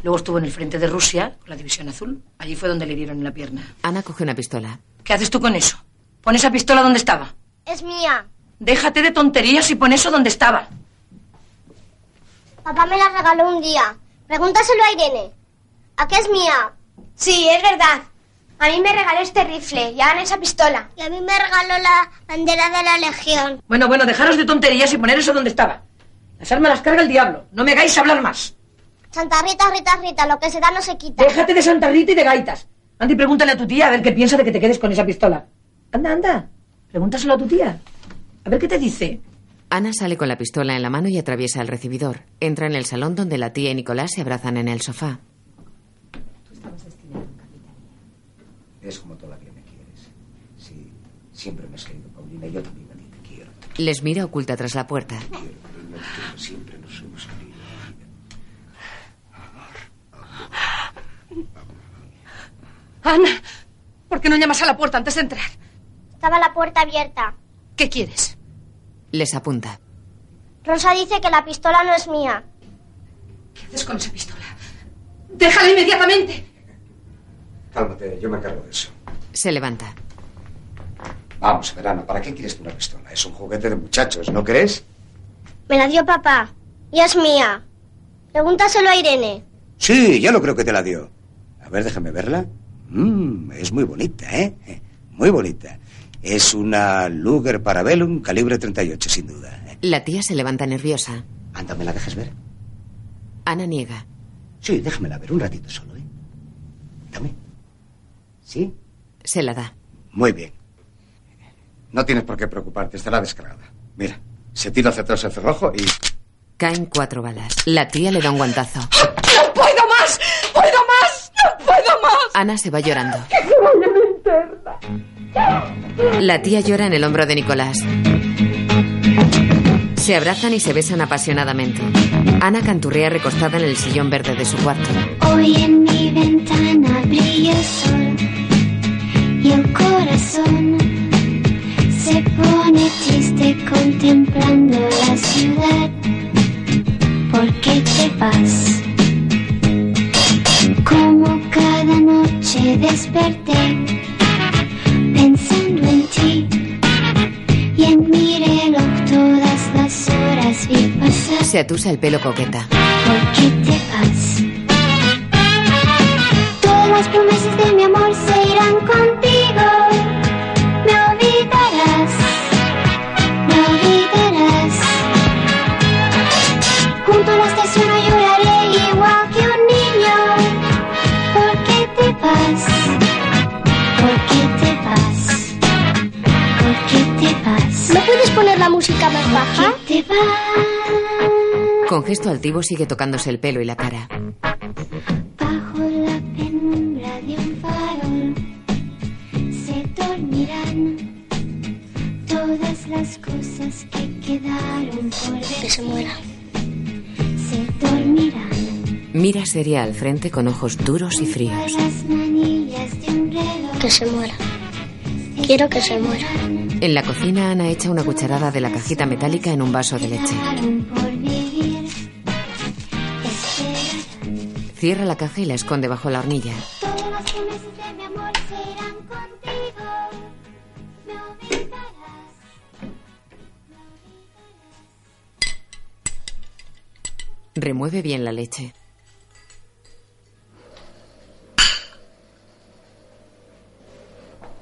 Luego estuvo en el frente de Rusia, con la División Azul. Allí fue donde le dieron en la pierna. Ana coge una pistola. ¿Qué haces tú con eso? Pon esa pistola donde estaba. Es mía. Déjate de tonterías y pon eso donde estaba. Papá me la regaló un día. Pregúntaselo a Irene. ¿A qué es mía? Sí, es verdad. A mí me regaló este rifle y a Ana esa pistola. Y a mí me regaló la bandera de la Legión. Bueno, bueno, dejaros de tonterías y poner eso donde estaba. Las armas las carga el diablo. No me hagáis hablar más. Santa Rita, Rita, Rita, lo que se da no se quita. Déjate de Santa Rita y de gaitas. Anda y pregúntale a tu tía a ver qué piensa de que te quedes con esa pistola. Anda, anda. Pregúntaselo a tu tía. A ver qué te dice. Ana sale con la pistola en la mano y atraviesa el recibidor. Entra en el salón donde la tía y Nicolás se abrazan en el sofá. Es como todavía me quieres. Sí, siempre me has querido, Paulina, y yo también a ti te quiero. Les mira oculta tras la puerta. Te quiero, Paulina, te quiero. Siempre nos hemos querido. Ana, ¿por qué no llamas a la puerta antes de entrar? Estaba la puerta abierta. ¿Qué quieres? Les apunta. Rosa dice que la pistola no es mía. ¿Qué haces con esa pistola? ¡Déjala inmediatamente! Cálmate, yo me encargo de eso. Se levanta. Vamos, verano, ¿para qué quieres tú una pistola? Es un juguete de muchachos, ¿no crees? Me la dio papá. Y es mía. Pregúntaselo a Irene. Sí, ya lo creo que te la dio. A ver, déjame verla. Mm, es muy bonita, ¿eh? Muy bonita. Es una Luger Parabellum calibre 38, sin duda. La tía se levanta nerviosa. Anda, ¿me la dejas ver? Ana niega. Sí, déjamela ver un ratito solo, ¿eh? Dame. ¿Sí? Se la da. Muy bien. No tienes por qué preocuparte, estará descargada. Mira, se tira hacia atrás el cerrojo y... Caen cuatro balas. La tía le da un guantazo. ¡No puedo más! ¡Puedo más! ¡No puedo más! Ana se va llorando. ¡Que se vaya mi! La tía llora en el hombro de Nicolás. Se abrazan y se besan apasionadamente. Ana canturrea recostada en el sillón verde de su cuarto. Hoy en mi ventana brilla el sol y el corazón se pone triste contemplando la ciudad. ¿Por qué te vas? Como cada noche desperté pensando en ti y en mi reloj todas las horas vi pasar. Se atusa el pelo coqueta. ¿Por qué te vas? Todas las promesas de mi amor se irán contigo. Música más baja? ¿Por qué te vas? Con gesto altivo sigue tocándose el pelo y la cara. Bajo la penumbra de un farol se dormirán todas las cosas que quedaron por ver. Que se muera. Se dormirán Mira seria al frente con ojos duros y fríos. las manillas de un reloj. Que se muera. Quiero que se muera. En la cocina Ana echa una cucharada de la cajita metálica en un vaso de leche. Cierra la caja y la esconde bajo la hornilla. Remueve bien la leche.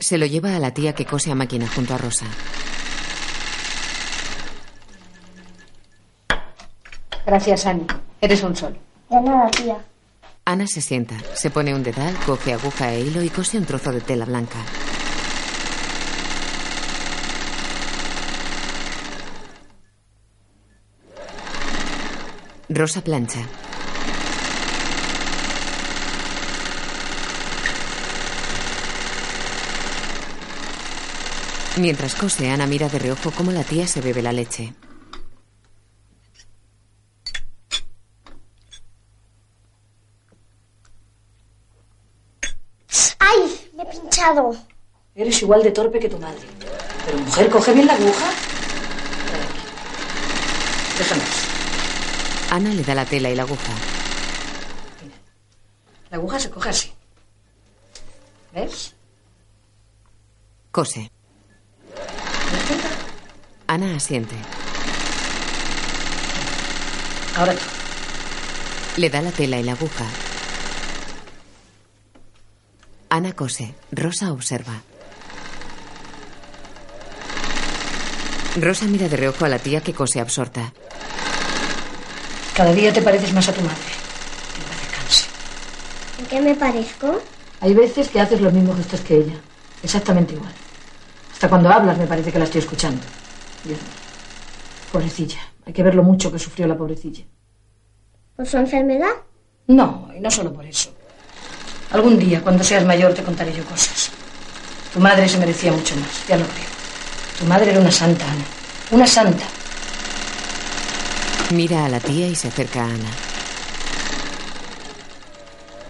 Se lo lleva a la tía que cose a máquina junto a Rosa. Gracias, Ani. Eres un sol. De nada, tía. Ana se sienta, se pone un dedal, coge aguja e hilo y cose un trozo de tela blanca. Rosa plancha. Mientras cose, Ana mira de reojo cómo la tía se bebe la leche. ¡Ay! Me he pinchado. Eres igual de torpe que tu madre. Pero, mujer, coge bien la aguja. Déjame. Ana le da la tela y la aguja. La aguja se coge así. ¿Ves? Cose. Ana asiente. Ahora tú. Le da la tela y la aguja. Ana cose. Rosa observa. Rosa mira de reojo a la tía que cose absorta. Cada día te pareces más a tu madre. ¿En qué me parezco? Hay veces que haces los mismos gestos que ella. Exactamente igual. Hasta cuando hablas me parece que la estoy escuchando. Dios mío. Pobrecilla. Hay que ver lo mucho que sufrió la pobrecilla. ¿Por su enfermedad? No, y no solo por eso. Algún día, cuando seas mayor, te contaré yo cosas. Tu madre se merecía mucho más, ya lo creo. Tu madre era una santa, Ana. Una santa. Mira a la tía y se acerca a Ana.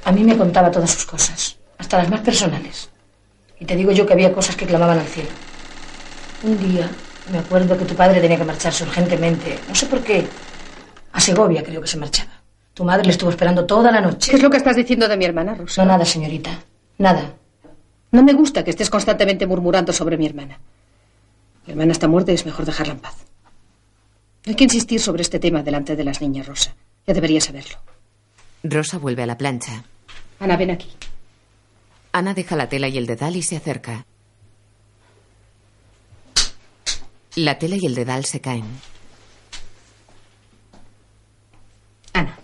A mí me contaba todas sus cosas, hasta las más personales. Y te digo yo que había cosas que clamaban al cielo. Un día me acuerdo que tu padre tenía que marcharse urgentemente, no sé por qué. A Segovia creo que se marchaba. Tu madre le estuvo esperando toda la noche. ¿Qué es lo que estás diciendo de mi hermana, Rosa? No, nada, señorita. Nada. No me gusta que estés constantemente murmurando sobre mi hermana. Mi hermana está muerta y es mejor dejarla en paz. No hay que insistir sobre este tema delante de las niñas, Rosa. Ya debería saberlo. Rosa vuelve a la plancha. Ana, ven aquí. Ana deja la tela y el dedal y se acerca. La tela y el dedal se caen. Ana,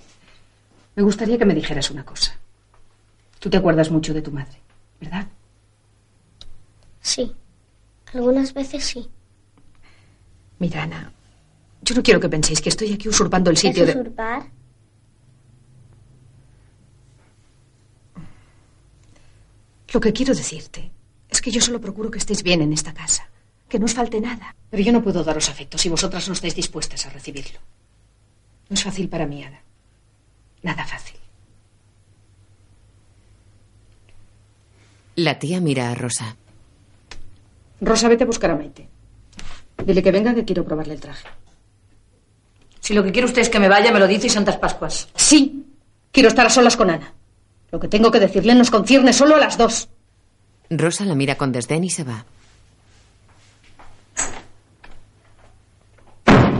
me gustaría que me dijeras una cosa. Tú te acuerdas mucho de tu madre, ¿verdad? Sí. Algunas veces sí. Mira, Ana, yo no quiero que penséis que estoy aquí usurpando el sitio ¿Es de... usurpar? Lo que quiero decirte es que yo solo procuro que estéis bien en esta casa, que no os falte nada. Pero yo no puedo daros afecto si vosotras no estáis dispuestas a recibirlo. No es fácil para mí, Ana. Nada fácil. La tía mira a Rosa. Rosa, vete a buscar a Maite. Dile que venga que quiero probarle el traje. Si lo que quiere usted es que me vaya, me lo dice y Santas Pascuas. Sí, quiero estar a solas con Ana. Lo que tengo que decirle nos concierne solo a las dos. Rosa la mira con desdén y se va.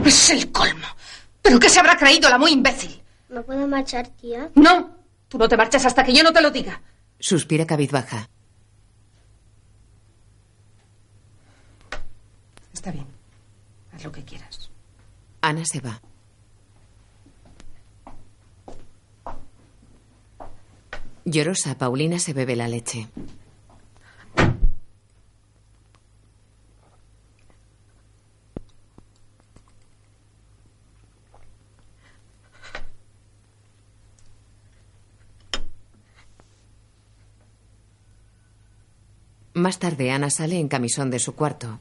Es el colmo. ¿Pero qué se habrá creído la muy imbécil? ¿No puedo marchar, tía? No, tú no te marchas hasta que yo no te lo diga. Suspira cabizbaja. Está bien. Haz lo que quieras. Ana se va. Llorosa, Paulina se bebe la leche. Más tarde, Ana sale en camisón de su cuarto.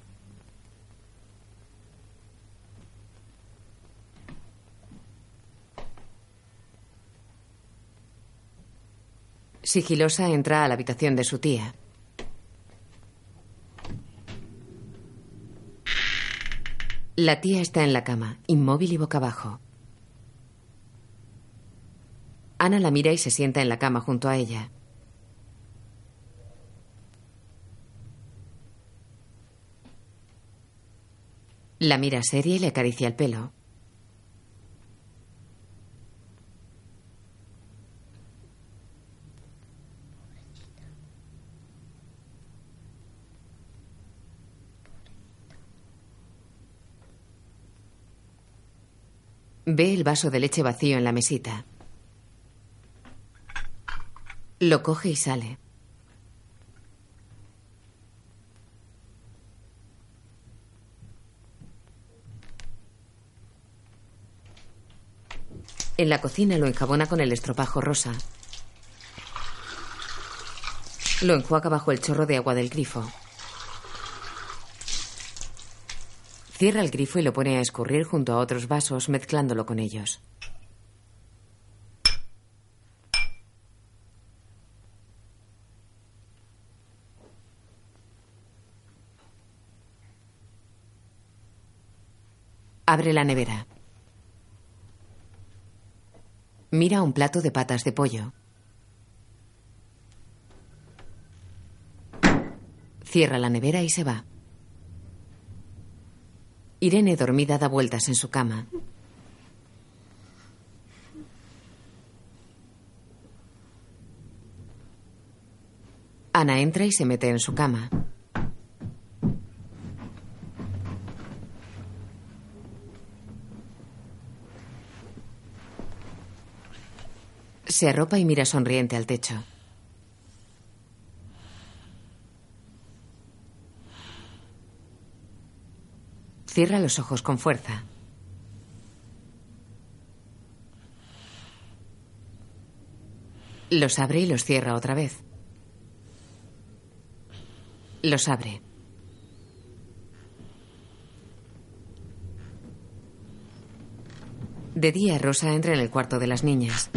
Sigilosa entra a la habitación de su tía. La tía está en la cama, inmóvil y boca abajo. Ana la mira y se sienta en la cama junto a ella. La mira seria y le acaricia el pelo. Ve el vaso de leche vacío en la mesita. Lo coge y sale. En la cocina lo enjabona con el estropajo rosa. Lo enjuaga bajo el chorro de agua del grifo. Cierra el grifo y lo pone a escurrir junto a otros vasos, mezclándolo con ellos. Abre la nevera. Mira un plato de patas de pollo. Cierra la nevera y se va. Irene, dormida, da vueltas en su cama. Ana entra y se mete en su cama. Se arropa y mira sonriente al techo. Cierra los ojos con fuerza. Los abre y los cierra otra vez. Los abre. De día, Rosa entra en el cuarto de las niñas.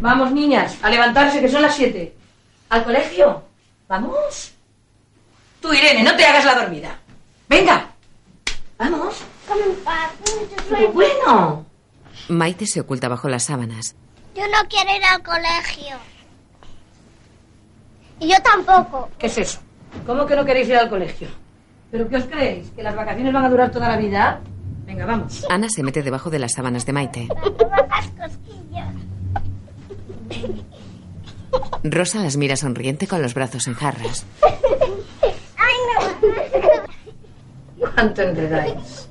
Vamos, niñas, a levantarse, que son las siete. ¿Al colegio? ¿Vamos? Tú, Irene, no te hagas la dormida. Venga. Vamos. Pero bueno. Maite se oculta bajo las sábanas. Yo no quiero ir al colegio. Y yo tampoco. ¿Qué es eso? ¿Cómo que no queréis ir al colegio? ¿Pero qué os creéis? ¿Que las vacaciones van a durar toda la vida? Venga, vamos. Ana se mete debajo de las sábanas de Maite. Rosa las mira sonriente con los brazos en jarras. ¿Cuánto enredáis?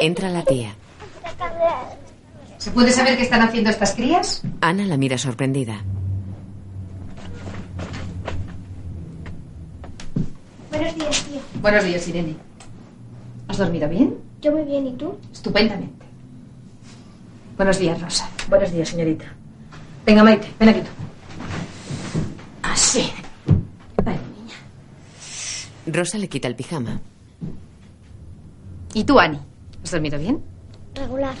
Entra la tía. ¿Se puede saber qué están haciendo estas crías? Ana la mira sorprendida. Buenos días, tío. Buenos días, Irene. ¿Has dormido bien? Yo muy bien, ¿y tú? Estupendamente. Buenos días, Rosa. Buenos días, señorita. Venga, Maite, ven aquí tú. Así. Rosa le quita el pijama. ¿Y tú, Ani? ¿Has dormido bien? Regular.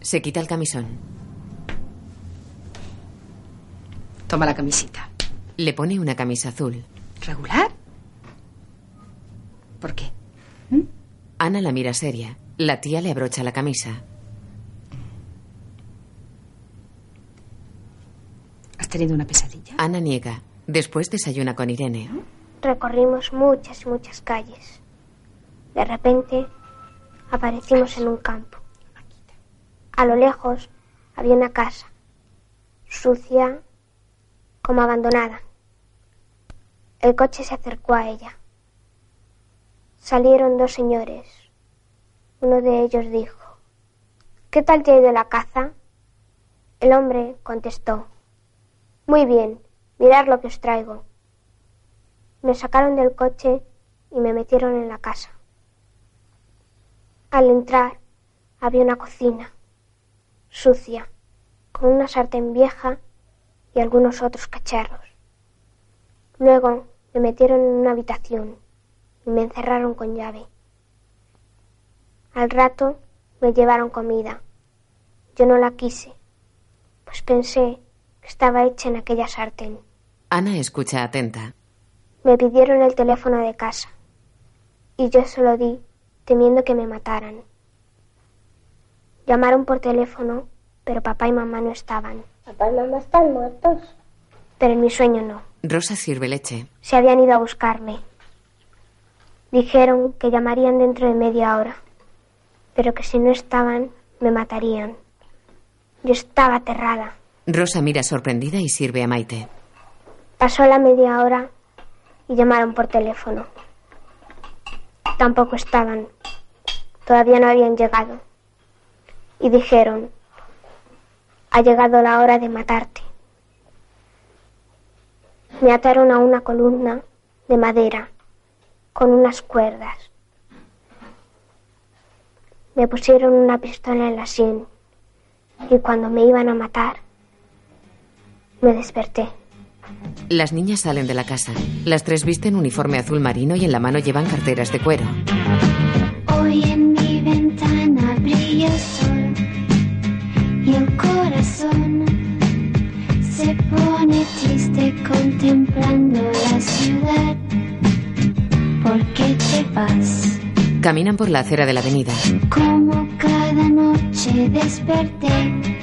Se quita el camisón. Toma la camisita. Le pone una camisa azul. ¿Regular? ¿Por qué? Ana la mira seria. La tía le abrocha la camisa. ¿Has tenido una pesadilla? Ana niega. Después desayuna con Irene. Recorrimos muchas, muchas calles. De repente aparecimos en un campo. A lo lejos había una casa, sucia, como abandonada. El coche se acercó a ella. Salieron dos señores. Uno de ellos dijo, ¿Qué tal te ha ido la caza? El hombre contestó, Muy bien, mirad lo que os traigo. Me sacaron del coche y me metieron en la casa. Al entrar había una cocina, sucia, con una sartén vieja y algunos otros cacharros. Luego me metieron en una habitación y me encerraron con llave. Al rato me llevaron comida. Yo no la quise, pues pensé estaba hecha en aquella sartén. Ana escucha atenta. Me pidieron el teléfono de casa y yo se lo di temiendo que me mataran. Llamaron por teléfono, pero papá y mamá no estaban. Papá y mamá están muertos. Pero en mi sueño no. Rosa sirve leche. Se habían ido a buscarme. Dijeron que llamarían dentro de media hora, pero que si no estaban, me matarían. Yo estaba aterrada. Rosa mira sorprendida y sirve a Maite. Pasó la media hora y llamaron por teléfono. Tampoco estaban. Todavía no habían llegado. Y dijeron, ha llegado la hora de matarte. Me ataron a una columna de madera con unas cuerdas. Me pusieron una pistola en la sien y cuando me iban a matar, me desperté. Las niñas salen de la casa. Las tres visten uniforme azul marino y en la mano llevan carteras de cuero. Hoy en mi ventana brilla el sol y el corazón se pone triste contemplando la ciudad. ¿Por qué te vas? Caminan por la acera de la avenida. Como cada noche desperté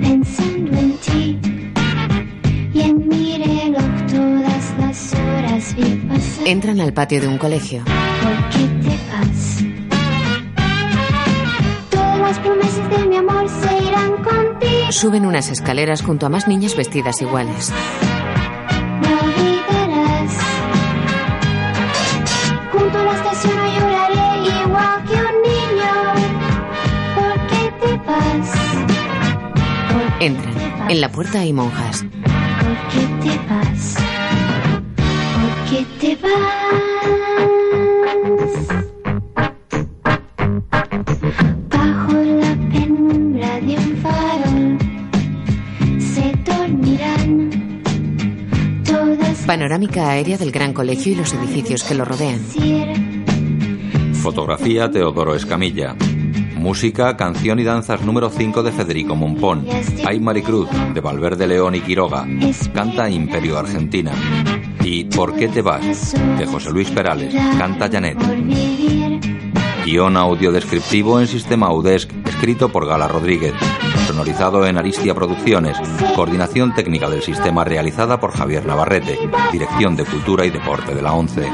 pensando en ti Entran al patio de un colegio. ¿Por qué te vas? Todas las promesas de mi amor se irán contigo. Suben unas escaleras junto a más niñas vestidas iguales. Olvidarás. Junto a la estación no lloraré igual que un niño. ¿Por qué te vas? Entran. En la puerta hay monjas. Panorámica aérea del gran colegio y los edificios que lo rodean. Fotografía Teodoro Escamilla. Música, canción y danzas número 5 de Federico Mompón. Hay Maricruz, de Valverde León y Quiroga. Canta Imperio Argentina. Y ¿Por qué te vas? de José Luis Perales. Canta Janet. Guión audio descriptivo en sistema UDESC, escrito por Gala Rodríguez. Sonorizado en Aristia Producciones, coordinación técnica del sistema realizada por Javier Navarrete, Dirección de Cultura y Deporte de la ONCE.